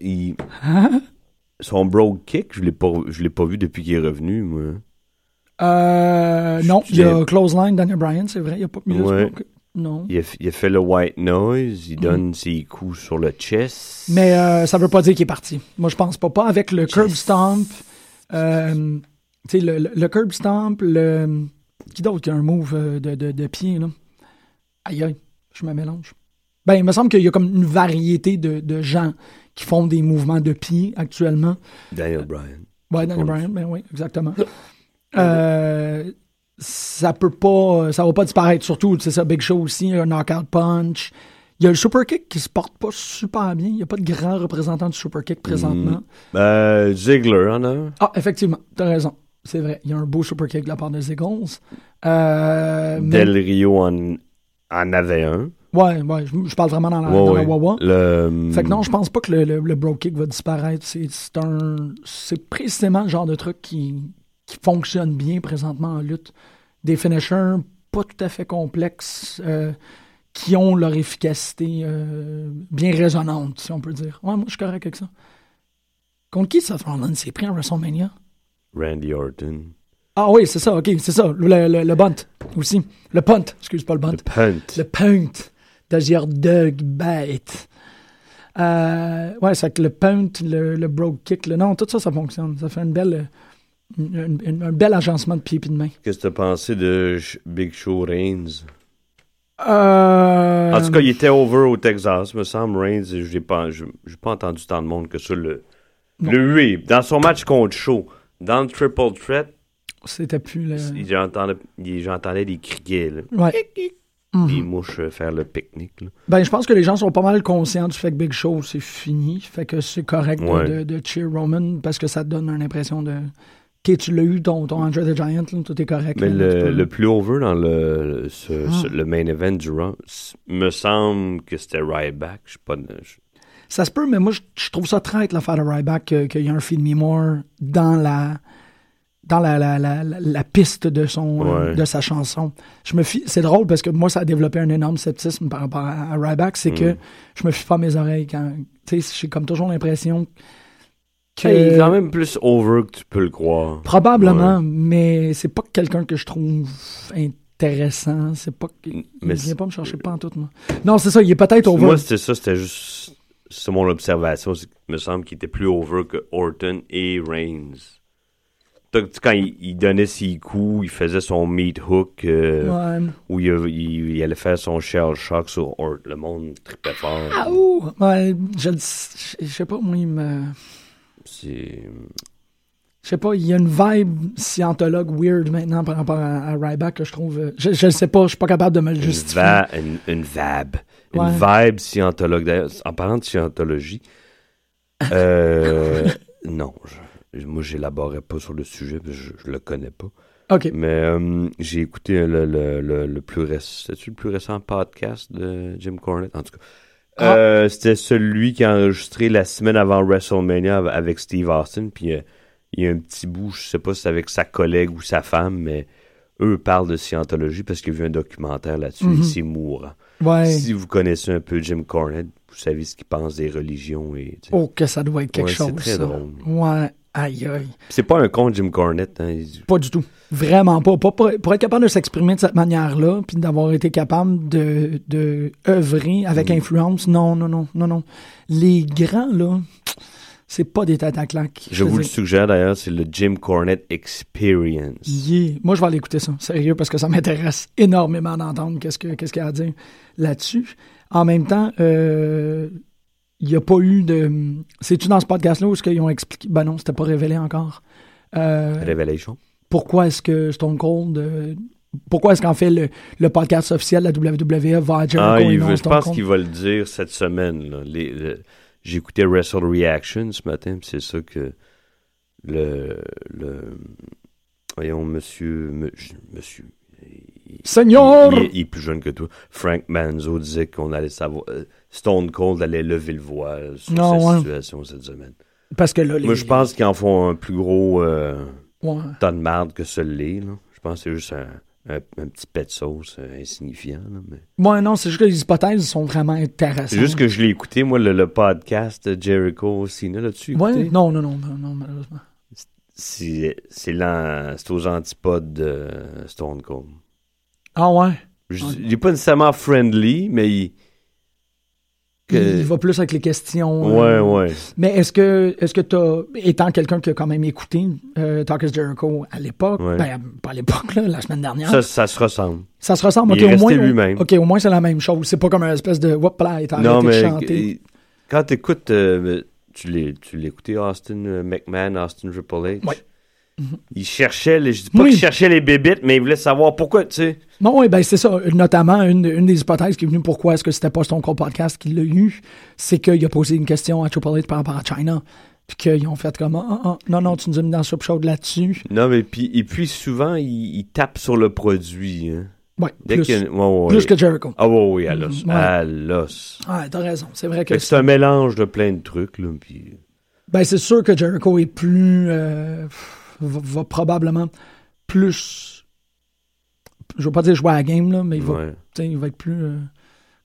il- Hein? son brogue kick, je l'ai pas, je l'ai pas vu depuis qu'il est revenu, moi. Euh, non, il y a Close Line, Daniel Bryan, c'est vrai. Il n'y a pas mis Ouais. Non. Il a, il a fait le white noise, Mm. il donne ses coups sur le chest. Mais euh, ça veut pas dire qu'il est parti. Moi, je pense pas. Pas avec le curb stomp. Euh, tu sais, le, le, le curb stomp, le. Qui d'autre qui a un move euh, de, de, de pied, là? Aïe, aïe, je me mélange. Ben, il me semble qu'il y a comme une variété de, de gens qui font des mouvements de pied actuellement. Daniel Bryan. Ouais, Daniel Bryan, ben oui, exactement. Euh, ça peut pas, ça va pas disparaître. Surtout, c'est ça, Big Show aussi, un knockout punch. Il y a le super kick qui se porte pas super bien. Il n'y a pas de grand représentant du super kick présentement. Euh, Ziggler en a. Ah, effectivement, t'as raison. C'est vrai. Il y a un beau super kick de la part de Ziggles. Euh, mais- Del Rio en, en avait un. Ouais, ouais, je, je parle vraiment dans la, Ouais, dans la. Wawa. Le, Fait que non, je pense pas que le, le, le bro kick va disparaître. C'est c'est un. C'est précisément le genre de truc qui, qui fonctionne bien présentement en lutte. Des finishers pas tout à fait complexes, euh, qui ont leur efficacité euh, bien résonante, si on peut dire. Ouais, moi je suis correct avec ça. Contre qui Seth Rollins s'est pris à WrestleMania? Randy Orton. Ah oui, c'est ça, ok, c'est ça. Le, le, le bunt aussi. Le punt, excuse pas le bunt. Le punt. Le punt de Gerdug bête. Euh, ouais, c'est que le punt, le, le broke kick, le, non, tout ça, ça fonctionne. Ça fait une belle, une- une- un bel agencement de pieds et de mains. Qu'est-ce que t'as pensé de Big Show Reigns? Euh, En tout cas, il était over au Texas, me semble. Reigns, je n'ai pas, pas entendu tant de monde que ça le, Non. le huer. Dans son match contre Show, dans le Triple Threat, c'était plus le. j'entendais, des criquets, là. Ouais. Des mouches euh, faire le pique-nique. Ben, je pense que les gens sont pas mal conscients du fait que Big Show, c'est fini. Fait que c'est correct de- Ouais. de, de cheer Roman parce que ça te donne une impression de. Ok, tu l'as eu, ton, ton Andre the Giant, là, tout est correct. Mais là, le, peux- le plus over dans le, ce- Ah. ce- le main event du s- me semble que c'était Ryback. Je sais pas. Ça se peut, mais moi, je, je trouve ça traite, l'affaire de Ryback, que- qu'il y a un Feed Me More dans la dans la, la, la, la- piste de son euh, Ouais. de sa chanson. Je me fie, c'est drôle parce que moi, ça a développé un énorme sceptisme par rapport à, à Ryback, c'est que Mm. je me fie pas à mes oreilles quand. Tu sais, j'ai comme toujours l'impression que. Il est quand même plus over que tu peux le croire. Probablement, Ouais. mais c'est pas quelqu'un que je trouve intéressant. C'est pas. Il Mais vient pas me chercher pas en tout, moi. Non, c'est ça, il est peut-être over. Moi, c'était ça, c'était juste. C'est mon observation. qu'il me semble qu'il était plus over que Orton et Reigns. Donc, quand il, il donnait ses coups, il faisait son meat hook, euh, Ouais. où il, il- il allait faire son shell shock sur Orton. Le monde tripait fort. Ah, ouh! Ouais, je, sais pas, moi, il me. C'est. Je sais pas, il y a une vibe scientologue weird maintenant par rapport à, à Ryback que je trouve. euh, Je, je sais pas, je suis pas capable de me le Une, justifier. va- une, une vab. Une Ouais. vibe scientologue. D'ailleurs, en parlant de scientologie, euh, non, je- moi, j'élaborais pas sur le sujet, parce que je, je le connais pas. Ok. Mais euh, j'ai écouté le, le, le, le plus récent. Le plus récent podcast de Jim Cornette? En tout cas. Ah. Euh, C'était celui qui a enregistré la semaine avant WrestleMania av- avec Steve Austin. Puis euh, il y a un petit bout, je sais pas si c'est avec sa collègue ou sa femme, mais eux parlent de scientologie parce qu'il y a vu un documentaire là-dessus Mhm. c'est mourant. Ouais. Si vous connaissez un peu Jim Cornette, vous savez ce qu'il pense des religions et tu sais. Oh, que ça doit être quelque Ouais, chose. C'est très ça. drôle. Ouais. Aïe, aïe. C'est pas un con Jim Cornette. Hein. Il- Pas du tout. Vraiment pas. Pas pour, pour être capable de s'exprimer de cette manière-là, puis d'avoir été capable de, de œuvrer avec influence. Non, non, non, non, non. Les grands, là, c'est pas des têtes à claque. Je vous le suggère d'ailleurs, c'est le Jim Cornette Experience. Yeah. Moi, je vais aller écouter ça, sérieux, parce que ça m'intéresse énormément d'entendre qu'est-ce que- qu'est-ce qu'il y a à dire là-dessus. En même temps, euh, il n'y a pas eu de... C'est-tu dans ce podcast-là où est-ce qu'ils ont expliqué... Ben non, c'était pas révélé encore. Euh, Révélation. pourquoi est-ce que Stone Cold... euh, pourquoi est-ce qu'en fait le, le podcast officiel de la WWE va à Jericho Ah, et il non veut- je Stone pense Cold? qu'il va le dire cette semaine. là. Les- le- J'écoutais Wrestle Reaction ce matin, puis c'est ça que le, le voyons, monsieur, me- monsieur, il- Seigneur! il, est- il est plus jeune que toi. Frank Manzo disait qu'on allait savoir, euh, Stone Cold allait lever le voile sur Non, cette ouais. situation cette semaine. Parce que là, les... Moi, je pense qu'ils en font un plus gros euh, Ouais. tas de marde que ce l'est. là. Je pense que c'est juste un, un- un petit pet de sauce euh, insignifiant. là, mais... Non, c'est juste que les hypothèses sont vraiment intéressantes. C'est juste que je l'ai écouté, moi, le, le podcast de Jericho Cena, là-dessus. Ouais, écouté? non, non, non, non, non, malheureusement. C'est c'est l'an- c'est aux antipodes de Stone Cold. Ah ouais? Je- Il est pas nécessairement friendly, mais il... que- Il va plus avec les questions. Ouais, euh, ouais. Mais est-ce que, est-ce que t'as, étant quelqu'un qui a quand même écouté euh, Talk is Jericho à l'époque, Ouais. ben, pas à l'époque, là, la semaine dernière, Ça, ça, ça se ressemble. se ressemble. il ok, est au moins, lui-même. ok, au moins c'est la même chose. C'est pas comme un espèce de, whoop là, Non, arrêté de mais chanter. euh, quand tu écoutes, tu l'as écouté, Austin euh, McMahon, Austin Triple H? Ouais. Il cherchait, les, je dis pas Oui. qu'il cherchait les bébites, mais il voulait savoir pourquoi, tu sais. Non, oui, ben c'est ça. Notamment, une, une des hypothèses qui est venue pourquoi est-ce que c'était pas Stone Cold Podcast qui l'a eu, c'est qu'il a posé une question à Triple H par rapport à China. Puis qu'ils ont fait comme, ah, ah, non, non, tu nous as mis dans le soup chaude là-dessus. Non, mais puis, et puis souvent, il, il tape sur le produit. Hein. Ouais, Dès plus, ouais, que Jericho. Ah ouais, oui, à l'os. Ouais. À l'os. Ouais, t'as raison. C'est vrai que c'est un mélange de plein de trucs, là, puis... Ben, c'est sûr que Jericho est plus. euh, va, va probablement plus. Je veux pas dire jouer à la game, là, mais il va, Ouais. il va être plus euh,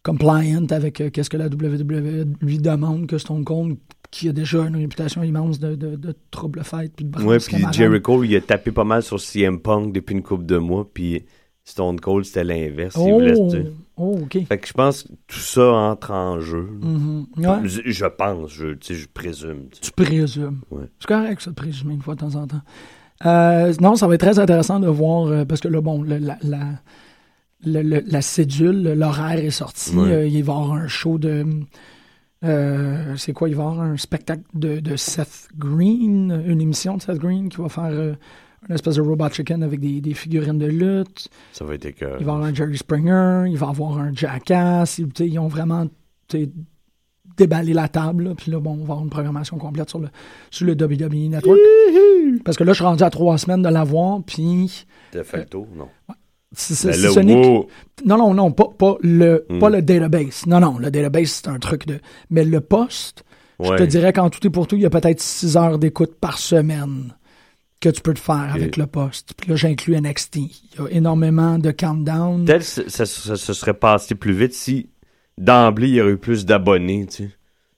compliant avec euh, qu'est-ce que la WWE lui demande que Stone Cold, qui a déjà une réputation immense de, de, de trouble fête puis de Ouais, puis. Jericho, il a tapé pas mal sur CM Punk depuis une couple de mois, puis Stone Cold, c'était l'inverse. Oh, oh, ok. Fait que je pense que tout ça entre en jeu. Mhm. Ouais. je, je pense, je, je présume. tu présumes. Ouais. C'est correct, ça, de présumer une fois de temps en temps. Euh, non, ça va être très intéressant de voir, euh, parce que là, bon, le- la, la, le- la cédule, l'horaire est sorti. Ouais. Euh, il va y avoir un show de. c'est quoi Il va y avoir un spectacle de, de Seth Green, une émission de Seth Green qui va faire euh, une espèce de Robot Chicken avec des, des figurines de lutte. Ça va être écœurant. Il va y avoir un Jerry Springer, il va y avoir un Jackass. Ils, ont vraiment déballé la table. Puis là, bon, on va avoir une programmation complète sur le, sur le WWE Network. Parce que là, je suis rendu à trois semaines de l'avoir. Puis. Le tour, non? si- Ben ce wow. Non, non, non, pas, pas, le, Hmm. pas le database. Non, non, le database, c'est un truc de. Mais le poste, je te dirais qu'en tout et pour tout, il y a peut-être six heures d'écoute par semaine que tu peux te faire avec le poste. Puis là, j'inclus NXT. Il y a énormément de countdown. Peut-être que ça, ça- ça se serait passé plus vite si d'emblée il y aurait eu plus d'abonnés, tu sais.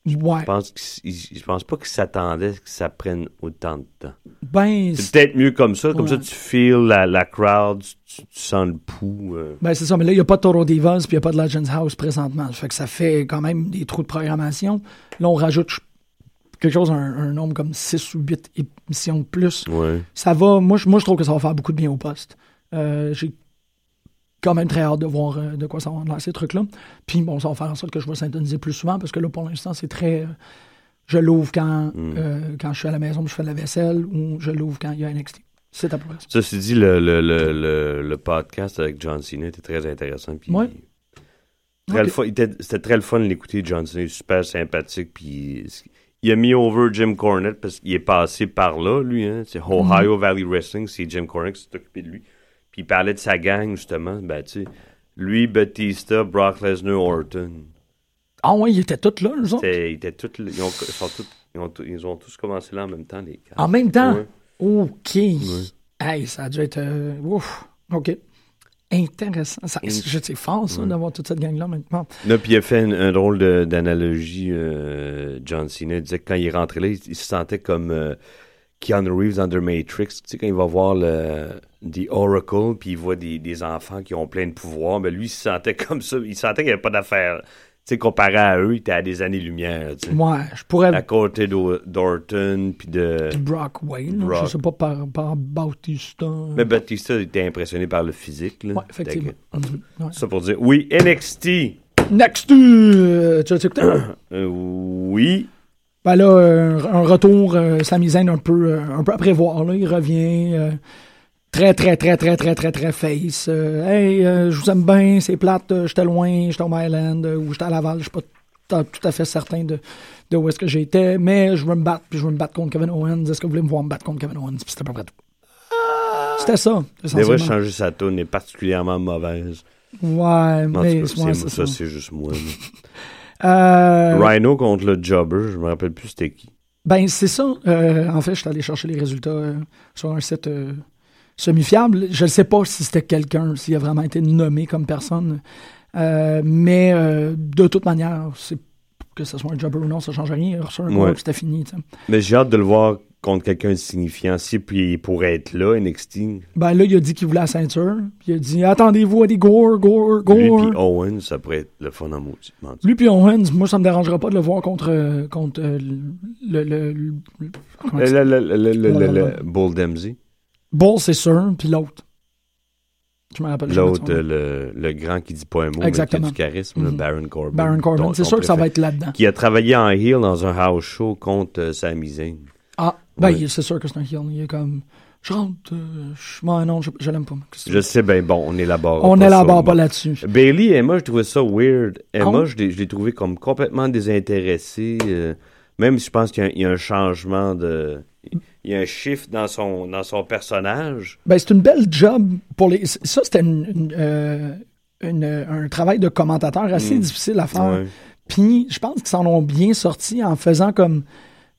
Ouais. Je pense, je pas qu'ils s'attendaient que ça prenne autant de temps. Ben, C'est peut-être mieux comme ça. Comme Ouais. ça, tu feels la, la crowd, tu, tu sens le pouls. euh. Ben, c'est ça, mais là, il n'y a pas de Toro Divas puis il n'y a pas de Legends House présentement. Ça fait que ça fait quand même des trous de programmation. Là, on rajoute quelque chose, un, un nombre comme 6 ou 8 émissions de plus. Ouais. Ça va, moi, je- moi, je trouve que ça va faire beaucoup de bien au poste. Euh, J'ai quand même très hâte de voir euh, de quoi ça va l'air, ces trucs-là. Puis, bon, ça va faire en sorte que je vais syntoniser plus souvent parce que là, pour l'instant, c'est très. euh, je l'ouvre quand, Mm. euh, quand je suis à la maison, je fais de la vaisselle ou je l'ouvre quand il y a NXT. C'est à peu près ça. Ceci dit, le, le, le, le, podcast avec John Cena était très intéressant. Puis Ouais. C'était très le fun de l'écouter, John Cena. Est super sympathique. Puis il a mis over Jim Cornette parce qu'il est passé par là, lui. Hein. C'est Ohio Mhm. Valley Wrestling. C'est Jim Cornette qui s'est occupé de lui. Puis il parlait de sa gang, justement. Ben, tu sais, lui, Batista, Brock Lesnar, Orton. Ah ouais, ils étaient tous là, eux autres? Ils, étaient tous, ils, ont, ils sont tous- ils, ont, tous- ils ont tous commencé là en même temps, les gars. En même temps? Ouais. OK. Hey, ça a dû être. euh, ouf. OK. Intéressant. Ça, In- je- c'est fort, ça, Ouais. d'avoir toute cette gang-là maintenant. Là, puis il a fait un, un drôle d'analogie, euh, John Cena. Il disait que quand il est rentré là, il, il se sentait comme, euh, Keanu Reeves dans The Matrix, tu sais, quand il va voir le The Oracle, puis il voit des, des enfants qui ont plein de pouvoirs, mais lui, il se sentait comme ça. Il sentait qu'il n'y avait pas d'affaire. Tu sais, comparé à eux, il était à des années-lumière. Ouais, je pourrais. À côté d'O- d'Orton, puis de... Puis Brock Wayne, là, Brock. je sais pas par, par Bautista. Mais Batista était impressionné par le physique. Là. Ouais, effectivement. Ouais. Ça pour dire, oui, NXT. Next, euh, tu as écouté? Euh, oui. Ben là, euh, un retour, euh, Sami Zayn un peu, un peu à prévoir. Là. Il revient très, très, très, très, très, très, très face. Euh, hey, euh, je vous aime bien, c'est plate, euh, j'étais loin, j'étais au Myland euh, ou j'étais à Laval, je suis pas tout à- fait certain de, de où est-ce que j'étais, mais je veux me battre, puis je veux me battre contre Kevin Owens. Est-ce que vous voulez me voir me battre contre Kevin Owens? Puis c'était à peu près tout. C'était ça, devrait changer sa tune, est particulièrement mauvaise. Ouais, mais ouais, c'est- c'est ça, ça. c'est juste moi. Rhino contre le Jobber, je me rappelle plus c'était qui. Ben, c'est ça. En fait, je suis allé chercher les résultats sur un site semi-fiable. Je ne sais pas si c'était quelqu'un, s'il a vraiment été nommé comme personne. Euh, mais euh, de toute manière, c'est que ce soit un jobber ou non, ça ne change rien. Il un Ouais. c'était fini. Mais j'ai hâte de le voir contre quelqu'un de signifiant. Si puis il pourrait être là, NXT. Ben là, il a dit qu'il voulait la ceinture. Puis il a dit Attendez-vous à des gore, gore, gore. Lui puis Owen, ça pourrait être le fun en maudit. Lui puis Owens, moi, ça me dérangera pas de le voir contre, euh, contre euh, le, le, le- le- comment Le, ça- le, le, le, le, le- le- Blablabla. Bull Dempsey. Bull, c'est sûr, puis l'autre. Je me rappelle L'autre, le, le grand qui dit pas un mot, Exactement. mais qui a du charisme, le Mhm. Baron Corbin. Baron Corbin, c'est sûr que ça va être là-dedans. Qui a travaillé en heel dans un house show contre euh, Sami Zayn. Ah, ben, Ouais. c'est sûr que c'est un heel. Il est comme. Je rentre. euh, je, moi, non, je, je l'aime pas. Je sais, ben bon, on élabore. On élabore pas là-dessus. Bailey, Emma, je trouvais ça weird. Emma, ouais? je l'ai- trouvé comme complètement désintéressé. euh, même si je pense qu'il y, a un changement de. Il y a un shift dans son, dans son personnage. Ben, c'est une belle job pour les. Ça, c'était une, une, euh, une- un travail de commentateur assez Mm. difficile à faire. Puis, je pense qu'ils s'en ont bien sorti en faisant comme.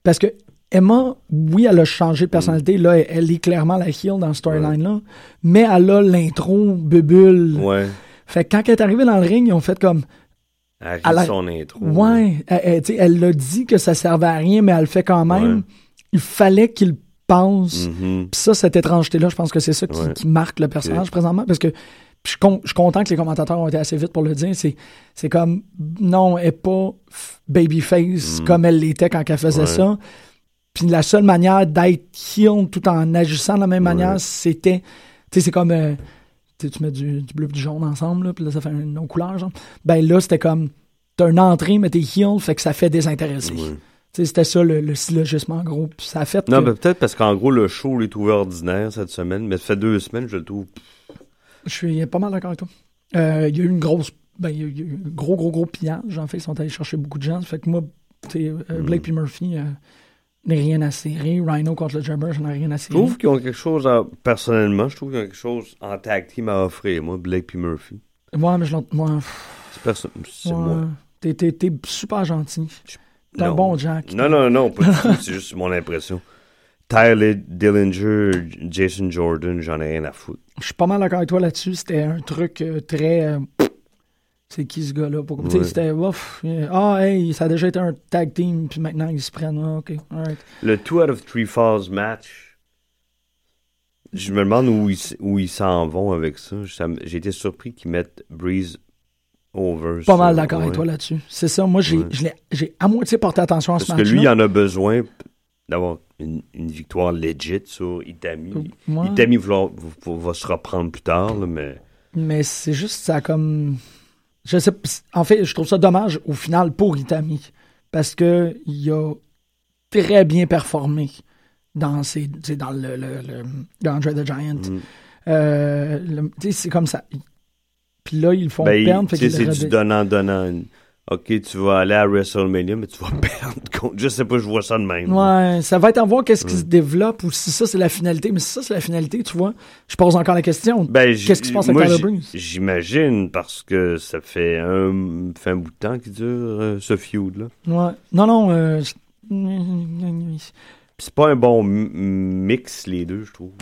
Parce que Emma, oui, elle a changé de personnalité. Mm. Là, elle, elle est clairement la heel dans ce storyline-là. Mais elle a l'intro bubule. Ouais. Fait que quand elle est arrivée dans le ring, ils ont fait comme. Elle a- son intro. Ouais, elle, elle, elle l'a dit que ça servait à rien, mais elle le fait quand même. Ouais. Il fallait qu'il pense. Mhm. Puis ça, cette étrangeté-là, je pense que c'est ça qui, Ouais. qui marque le personnage présentement. Parce que je, con- je suis content que les commentateurs ont été assez vite pour le dire. C'est, comme, non, elle n'est pas babyface Mhm. comme elle l'était quand elle faisait Ouais. ça. Puis la seule manière d'être heel tout en agissant de la même manière, c'était. Tu sais, c'est comme. euh, tu mets du, du bleu et du jaune ensemble, là, puis là, ça fait une autre couleur, genre. Ben là, c'était comme. T'as une entrée, mais t'es heel, fait que ça fait désintéressé. C'était ça le, le syllogisme en gros. Puis ça a fait. Non, que- mais peut-être parce qu'en gros, le show est trouvé ordinaire cette semaine, mais ça fait deux semaines, je le trouve. Je suis pas mal d'accord avec toi. Euh, Il y a eu une grosse. Ben, il y a eu un gros, gros, gros pillage. En fait, ils sont allés chercher beaucoup de gens. Ça fait que moi, euh, Blake puis Murphy, euh, n'ai rien à serrer. Rhino contre le Jabber, j'en ai rien à Je serrer. trouve qu'ils ont quelque chose, à- personnellement, je trouve qu'ils ont quelque chose en tag team à offrir, moi, Blake et Murphy. Ouais, mais je l'en. Moi, C'est perso- ouais. moi. T'es, super gentil. T'es un bon Jack. Non, non, non, pas du tout, c'est juste mon impression. Tyler Dillinger, Jason Jordan, j'en ai rien à foutre. Je suis pas mal d'accord avec toi là-dessus. C'était un truc euh, très. euh, c'est qui ce gars-là? Pourquoi- tu sais, Ouais. C'était. ouf, euh, Ah, hey, ça a déjà été un tag team, puis maintenant ils se prennent. Ah, ok, alright. Le Two out of Three Falls match, je me demande où ils, s- où ils s'en vont avec ça. J'ai été surpris qu'ils mettent Breeze over. Pas mal d'accord avec toi là-dessus. C'est ça. Moi, j'ai, Ouais. à moitié porté attention à ce Parce que lui, il en a besoin d'avoir une, une victoire legit sur Itami. Ouais. Itami va, va- se reprendre plus tard, là, mais Mais c'est juste ça comme. Je sais En fait, je trouve ça dommage au final pour Itami. Parce que il a très bien performé dans ses, dans le, le, le- Andre the Giant. Mm. Euh, le- tu sais, c'est comme ça. Puis là, ils le font Ben, perdre. c'est du donnant-donnant. Ok, tu vas aller à WrestleMania, mais tu vas perdre contre. Je sais pas, je vois ça de même. Ouais, ça va être à voir qu'est-ce qui Mm. se développe ou si ça c'est la finalité. Mais si ça c'est la finalité, tu vois, je pose encore la question. Ben, qu'est-ce qui se passe avec Tyler Breeze? J'imagine, parce que ça fait un, bout de temps qu'il dure, euh, ce feud-là. Ouais. Non, non. euh, c'est pas un bon mix, les deux, je trouve.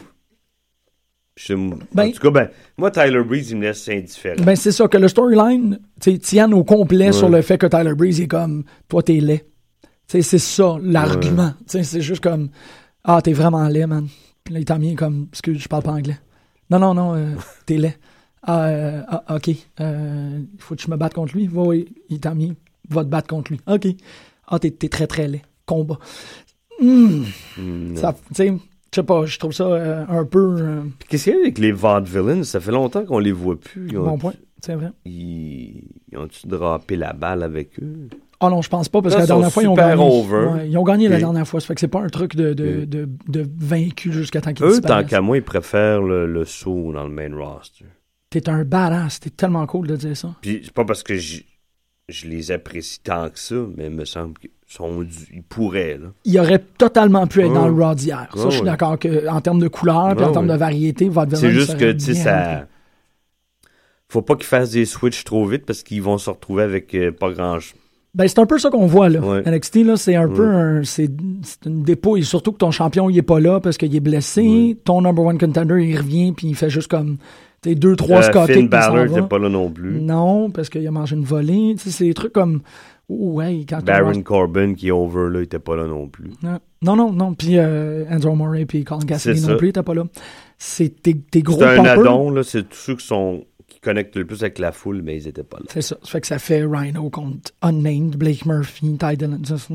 Je- Ben- en tout cas, ben, moi, Tyler Breeze, il me laisse indifférent. Ben, c'est ça, que le storyline tienne au complet Ouais. sur le fait que Tyler Breeze est comme, toi, t'es laid. C'est ça, l'argument. C'est juste comme, Ah, t'es vraiment laid, man. Puis là, il t'a mis comme, excuse, je parle pas anglais. Non, non, non, euh, t'es laid. Ah, euh, ah, ok. Euh, Il faut que je me batte contre lui. Oui, oui, il t'a mis, va te battre contre lui. Ok. Ah, t'es t'es très, très laid. Combat. Hmm. Hmm, Ça, sais, je sais pas, je trouve ça euh, un peu. euh, Qu'est-ce qu'il y a avec les vaudevillains? Ça fait longtemps qu'on les voit plus. Ils ont- bon point, c'est vrai. Ils, ils ont-tu drapé la balle avec eux? Ah non, je pense pas, parce Là, que la dernière fois, ils ont gagné. Ouais, ils ont gagné la dernière fois. Ça fait que c'est pas un truc de, de, Et- de, de vaincu jusqu'à temps qu'ils Eux, tant qu'à moi, ils préfèrent le, le saut dans le main roster. T'es un badass. T'es tellement cool de dire ça. Puis c'est pas parce que je, je les apprécie tant que ça, mais il me semble qu'ils sont ils pourraient, là. Il aurait totalement pu être dans le Raw d'hier. Ça, Ouais, je suis d'accord que en termes de couleur puis en Ouais, termes ouais. de variété, C'est juste que, tu sais, ça. Faut pas qu'ils fassent des switches trop vite parce qu'ils vont se retrouver avec euh, pas grand chose. Ben, c'est un peu ça qu'on voit, là. Ouais. NXT, là, c'est un Ouais. peu un, c'est, une dépôt, et surtout que ton champion, il est pas là parce qu'il est blessé. Ton number one contender, il revient, puis il fait juste comme, sais, deux, trois Euh, Scott Finn il Balor était pas là non plus. Non, parce qu'il a mangé une volée. Tu sais, c'est des trucs comme, ouh, ouais, quand Baron Corbin qui est over là, il était pas là non plus. Non, non, non, non. Puis euh, Andrew Murray puis Colin Cassidy C'est non ça. plus, t'es pas là. C'est tes, tes gros C'est un addon, là, c'est tous ceux qui sont connectent le plus avec la foule, mais ils étaient pas là. C'est ça. Ça fait que ça fait Rhino contre Unnamed, Blake Murphy, Ty Dillon. Ça, c'est-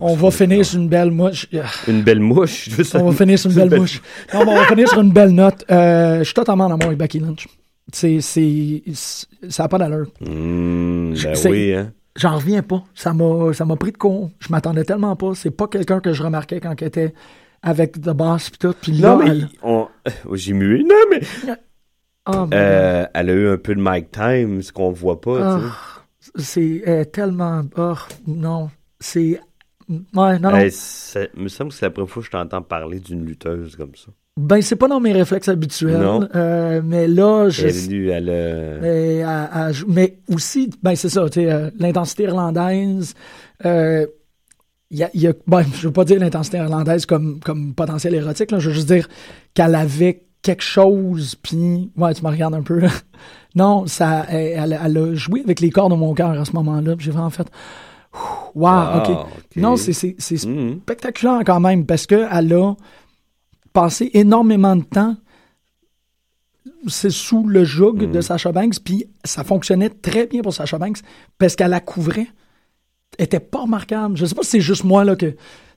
On va finir sur une belle mouche. Une belle mouche. je veux ça. On va finir sur une belle mouche. Non, mais on va finir sur une belle note. Euh, je suis totalement en amour avec Becky Lynch. C'est, c'est, c'est- ça n'a pas d'allure. Hmm, ben oui, hein. J'en reviens pas. Ça m'a, ça m'a pris de con. Je m'attendais tellement pas. C'est pas quelqu'un que je remarquais quand elle était avec The Boss pis tout. Là, Non, mais elle- on... j'ai mué. Non, mais Mon euh, elle a eu un peu de mic time, ce qu'on voit pas. Ah, c'est euh, tellement. Oh, non. C'est. Ouais, non, non. Hey, ça me semble que c'est la première fois que je t'entends parler d'une lutteuse comme ça. Ben, c'est pas dans mes réflexes habituels. Non. euh, mais là, je. Elle est venue, elle a- Mais, elle joue- mais aussi, ben, c'est ça, tu sais, euh, l'intensité irlandaise. euh, il y a, il y a- ben, je veux pas dire l'intensité irlandaise comme, comme potentiel érotique, là, je veux juste dire qu'elle avait quelque chose, puis... Ouais, tu me regardes un peu, là. Non, ça, elle, elle- elle a joué avec les corps de mon cœur à ce moment-là, j'ai vraiment fait... Wow, Ah, OK. ok. Non, c'est Mhm. spectaculaire quand même, parce qu'elle a passé énormément de temps c'est sous le joug Mhm. de Sacha Banks, puis ça fonctionnait très bien pour Sacha Banks parce qu'elle la couvrait. Elle était pas remarquable. Je sais pas si c'est juste moi là que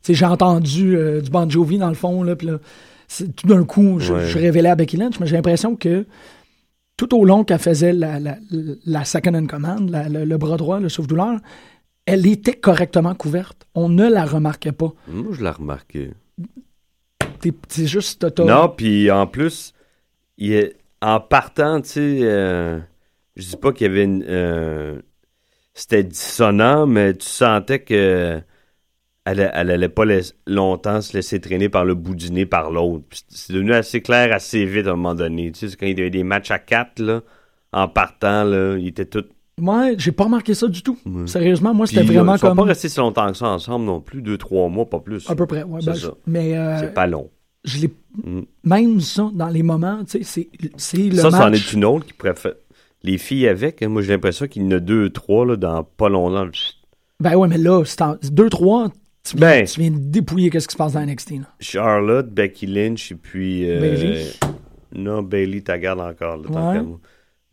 j'ai entendu euh, du Bon Jovi dans le fond là, puis là, tout d'un coup je, Ouais. je révélais à Becky Lynch, mais j'ai l'impression que tout au long qu'elle faisait la, la, la second in command, la- le, le bras droit, le souffle-douleur, elle était correctement couverte. On ne la remarquait pas. Moi, je l'ai remarqué. T'es- C'est juste Non, puis en plus, il est, en partant, tu sais, euh, je dis pas qu'il y avait une. euh, C'était dissonant, mais tu sentais que. Elle, elle allait pas longtemps se laisser traîner par le bout du nez par l'autre. C'est devenu assez clair assez vite à un moment donné. Tu sais, quand il y avait des matchs à quatre, là, en partant, là, il était tout. Ouais, j'ai pas remarqué ça du tout. Ouais. Sérieusement, moi c'était vraiment ils sont comme pas restés si longtemps que ça ensemble non plus, deux, trois mois, pas plus. à peu près. Ouais, ben, ça. mais euh, C'est pas long. je l'ai Mm. même ça dans les moments, tu sais, c'est c'est le Ça, c'en match. est une autre qui préfère. Les filles avec, hein, moi j'ai l'impression qu'il y en a deux, trois là, dans pas longtemps. Ben ouais, mais là, c'est en 2-3, tu, viens- Ben. tu viens de dépouiller qu'est-ce qui se passe dans NXT. Là. Charlotte, Becky Lynch et puis. euh, Bayley. Non, Bailey, t'as garde encore. Là, tant Ouais.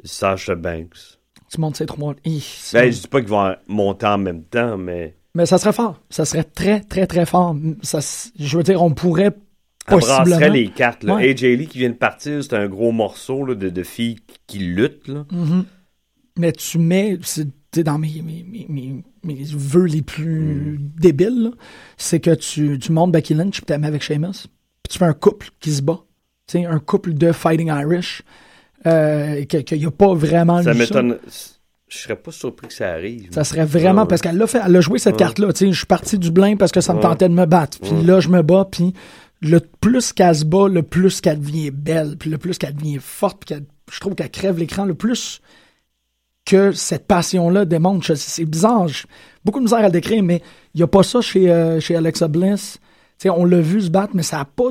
Sasha Banks. Tu montes ces trois. Hi, Ben, je dis pas qu'ils vont monter en même temps, mais. Mais ça serait fort. Ça serait très, très, très fort. Ça, je veux dire, on pourrait Elle brasserait les cartes. Là. Ouais. AJ Lee qui vient de partir, c'est un gros morceau là, de, de filles qui, luttent. Là. Mhm. Mais tu mets, tu sais, dans mes, mes, mes, mes, vœux les plus Mm. débiles, c'est que tu, tu montes Becky Lynch puis tu mets avec Sheamus, puis tu fais un couple qui se bat. Tu sais, un couple de Fighting Irish, euh, qu'il n'y a pas vraiment Ça m'étonne. Je serais pas surpris que ça arrive. Ça serait vraiment Ouais. parce qu'elle l'a fait, elle a joué cette Ouais. carte-là. Je suis parti du blanc parce que ça me tentait de me battre. Puis Ouais. là, je me bats, puis le plus qu'elle se bat, le plus qu'elle devient belle, puis le plus qu'elle devient forte, puis je trouve qu'elle crève l'écran, le plus que cette passion-là démontre. C'est bizarre, beaucoup de misère à le décrire, mais il n'y a pas ça chez, euh, chez Alexa Bliss. Tu sais, on l'a vu se battre, mais ça n'a pas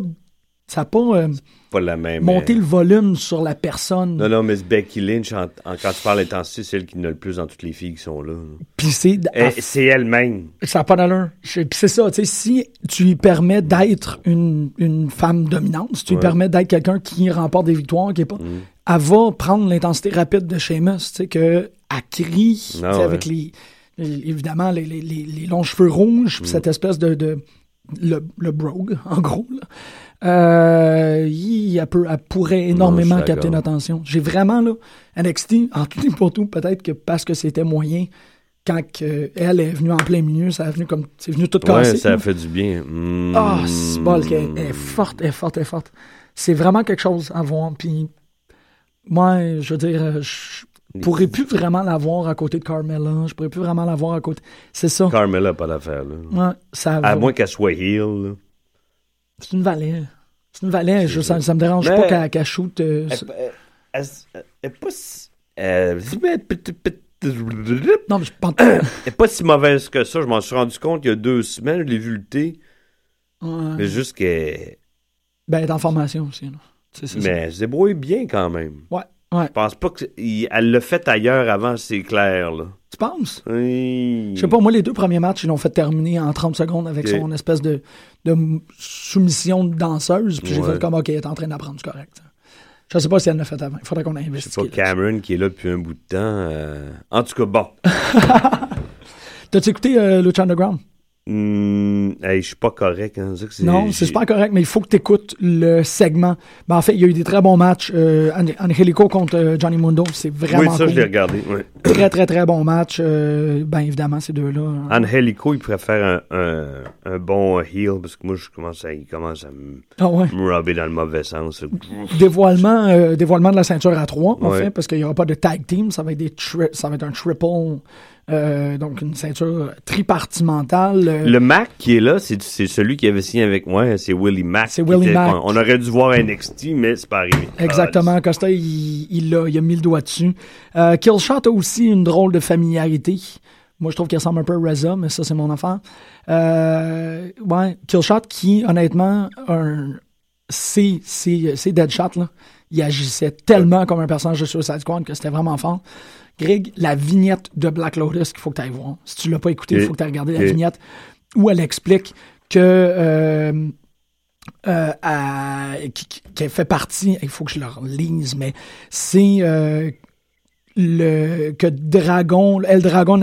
Ça n'a pas euh, Pas la même. monté euh, le volume sur la personne. Non, non, mais Becky Lynch, en- en- quand tu parles d'intensité, c'est elle qui en a le plus dans toutes les filles qui sont là. Puis c'est c'est elle-même. Ça n'a pas d'allure. Puis c'est ça, tu sais, si tu lui permets d'être une, une femme dominante, si tu lui permets d'être quelqu'un qui remporte des victoires, qui est pas, Mm. elle va prendre l'intensité rapide de Sheamus, tu sais, que elle crie, Ah ouais. avec les, évidemment, les, les- les- les longs cheveux rouges, Mm. cette espèce de, de le, le brogue, en gros, là. Euh, il- elle, peut- elle pourrait énormément je suis capter d'accord. notre attention. J'ai vraiment, là, NXT, en tout et pour tout, peut-être que parce que c'était moyen, quand elle est venue en plein milieu, ça a venu comme, c'est venu tout Ouais, casser. ça là. a fait du bien. Mm. Ah, c'est bol qu'elle elle est forte, elle est forte, elle est forte. C'est vraiment quelque chose à voir. Puis, moi, je veux dire, euh, je pourrais plus vraiment la voir à côté de Carmella. Je pourrais plus vraiment la voir à côté. C'est ça. Carmella, pas l'affaire, là. Ouais, ça À moins qu'elle soit heel. C'est une valet. C'est une valet. Je, ça, ça me dérange Mais- pas qu'elle shoot. euh, Elle- ça- elle- elle- elle est pas si... euh, Non, mais je pense Elle pas si mauvaise que ça. Je m'en suis rendu compte il y a deux semaines. Je l'ai vu lutter. Ouais. Mais juste qu'elle... Ben, elle est en formation aussi. là. C'est ça. Mais elle se débrouille bien quand même. Ouais, ouais. Je pense pas qu'elle l'a fait ailleurs avant, c'est clair, là. Tu penses? Oui. Je sais pas, moi, les deux premiers matchs, ils l'ont fait terminer en 30 secondes avec son espèce de, de soumission de danseuse. Puis j'ai fait comme, OK, elle est en train d'apprendre, c'est correct. Je sais pas si elle l'a fait avant. Il faudrait qu'on C'est investigue. pas Cameron qui est là depuis un bout de temps. euh, En tout cas, bon. T'as-tu écouté euh, Lucha Underground? Hmm, hey, je suis pas correct. Hein. Non, c'est super correct, mais il faut que tu écoutes le segment. Ben, en fait, il y a eu des très bons matchs. Euh, An- Angelico contre euh, Johnny Mundo, c'est vraiment Oui, ça, cool. je l'ai regardé. ouais. Très, très, très bon match. Euh, ben, évidemment, ces deux-là. hein. Angelico, il préfère un, un, un bon heel parce que moi, je commence à, il commence à me, Ah ouais. me rubber dans le mauvais sens. Dévoilement, euh, dévoilement de la ceinture à trois, en Ouais. fait, parce qu'il n'y aura pas de tag team. Ça va être, des tri- ça va être un triple. Euh, donc, une ceinture tripartimentale. euh, Le Mac qui est là, c'est celui qui avait signé avec moi. C'est Willie Mac. C'est qui Willie était- Mack. On, aurait dû voir NXT, mais c'est pas arrivé. Exactement. Costa, il, il, a, il a mis le doigt dessus. Euh, Killshot a aussi une drôle de familiarité. Moi, je trouve qu'il ressemble un peu à Reza, mais ça, c'est mon affaire. Euh, ouais, Killshot qui, honnêtement, un, c'est, c'est, c'est Deadshot, là. Il agissait tellement comme un personnage de Suicide Squad que c'était vraiment fort. Greg, la vignette de Black Lotus qu'il faut que tu ailles voir. Si tu l'as pas écouté, il faut que tu aies regardé la vignette où elle explique que euh, euh, à- qui, fait partie, il faut que je le relise, mais c'est euh, le que Dragon, El Dragon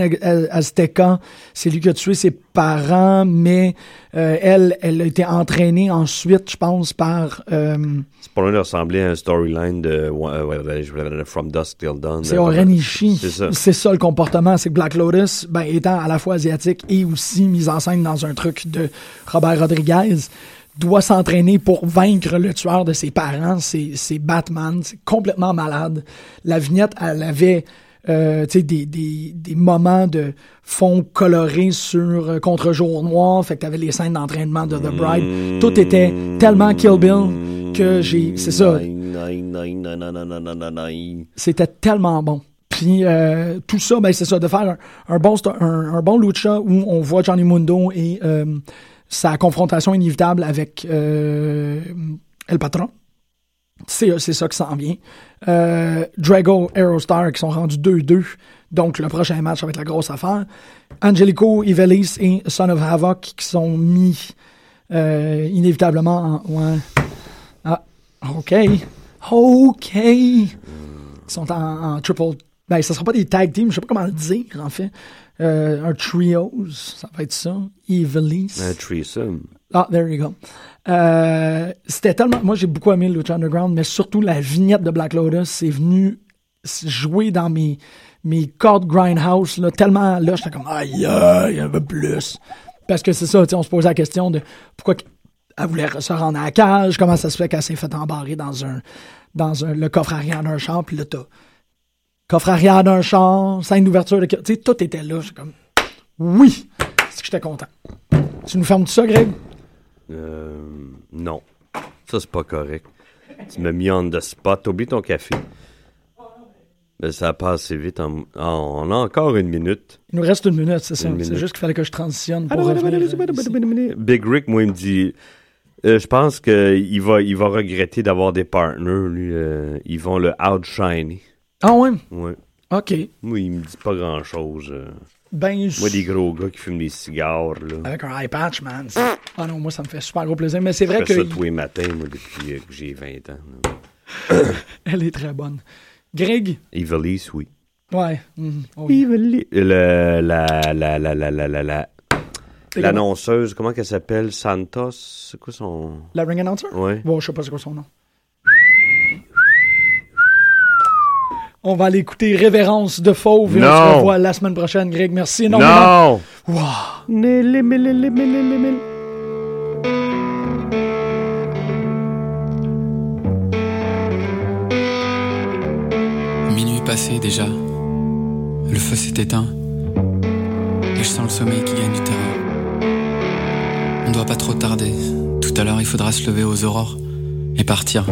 Azteca, c'est lui qui a tué ses parents, mais euh, elle, elle a été entraînée ensuite, je pense, par euh, C'est pas loin de ressembler à un storyline de euh, euh, From Dusk Till Dawn. c'est de- Orenishi. C'est ça. C'est ça le comportement, c'est que Black Lotus, ben, étant à la fois asiatique et aussi mise en scène dans un truc de Robert Rodriguez, doit s'entraîner pour vaincre le tueur de ses parents. C'est Batman, c'est complètement malade. La vignette, elle avait euh, des, des, des moments de fond coloré sur euh, contre-jour noir, fait que t'avais les scènes d'entraînement de The Bride. Tout était tellement Kill Bill que j'ai... C'est ça, c'était tellement bon. Puis euh, tout ça, ben, c'est ça, de faire un, un bon, un, un bon lucha où on voit Johnny Mundo et euh, sa confrontation inévitable avec euh, El Patron. C'est c'est ça qui s'en vient. Euh, Drago, Aerostar qui sont rendus 2-2. Donc le prochain match, être la grosse affaire. Angelico, Ivelis et Son of Havoc qui sont mis euh, inévitablement en... Ouais. Ah, OK. OK. Ils sont en, triple. Ben, ça sera pas des tag teams, je sais pas comment le dire, en fait. Euh, un trios, ça va être ça. Evilise. Un threesome. Ah, there you go. Euh, c'était tellement. Moi, j'ai beaucoup aimé Lucha Underground, mais surtout la vignette de Black Lotus, c'est venu jouer dans mes, mes cordes grindhouse, là, tellement là, j'étais comme, aïe, aïe, un peu plus. Parce que c'est ça, on se posait la question de pourquoi elle voulait se rendre à la cage, comment ça se fait qu'elle s'est fait embarrer dans un, dans un, le coffre arrière d'un char, puis là, t'as coffre arrière d'un char, scène d'ouverture de. Tu sais, tout était là. J'étais comme, oui, c'est que j'étais content. Tu nous fermes tout ça, Greg? Euh, non. Ça, c'est pas correct. Tu m'as mis on the spot. Oublie ton café. Ben, ça a passé vite. en- ah, on a encore une minute. Il nous reste une minute, c'est ça. C'est juste qu'il fallait que je transitionne pour revenir. Big Rick, moi, il me dit euh, je pense qu'il va, il va regretter d'avoir des partners, lui. euh, ils vont le outshiner. Ah ouais? Ouais. OK. Moi, il me dit pas grand-chose. euh. Ben, Moi, des gros gars qui fument des cigares, là. avec un eye patch, man. Ah non, moi, ça me fait super gros plaisir. Mais c'est Je vrai fais que ça tous les matins, moi, depuis euh, que j'ai 20 ans. elle est très bonne. Greg? Evilise, oui. Ouais. oh oui. Evilise. Le, la, la, la, la, la, la, la, l'annonceuse, comment qu'elle s'appelle? Santos? C'est quoi son... La ring announcer? Ouais. Bon, je sais pas c'est quoi son nom. On va aller écouter Révérence de Fauve et on Non. se revoit la semaine prochaine, Greg. Merci Non! énormément. Wow. Li, mili. Minuit passé déjà. Le feu s'est éteint. Et je sens le sommeil qui gagne du terrain. On ne doit pas trop tarder. Tout à l'heure, il faudra se lever aux aurores et partir.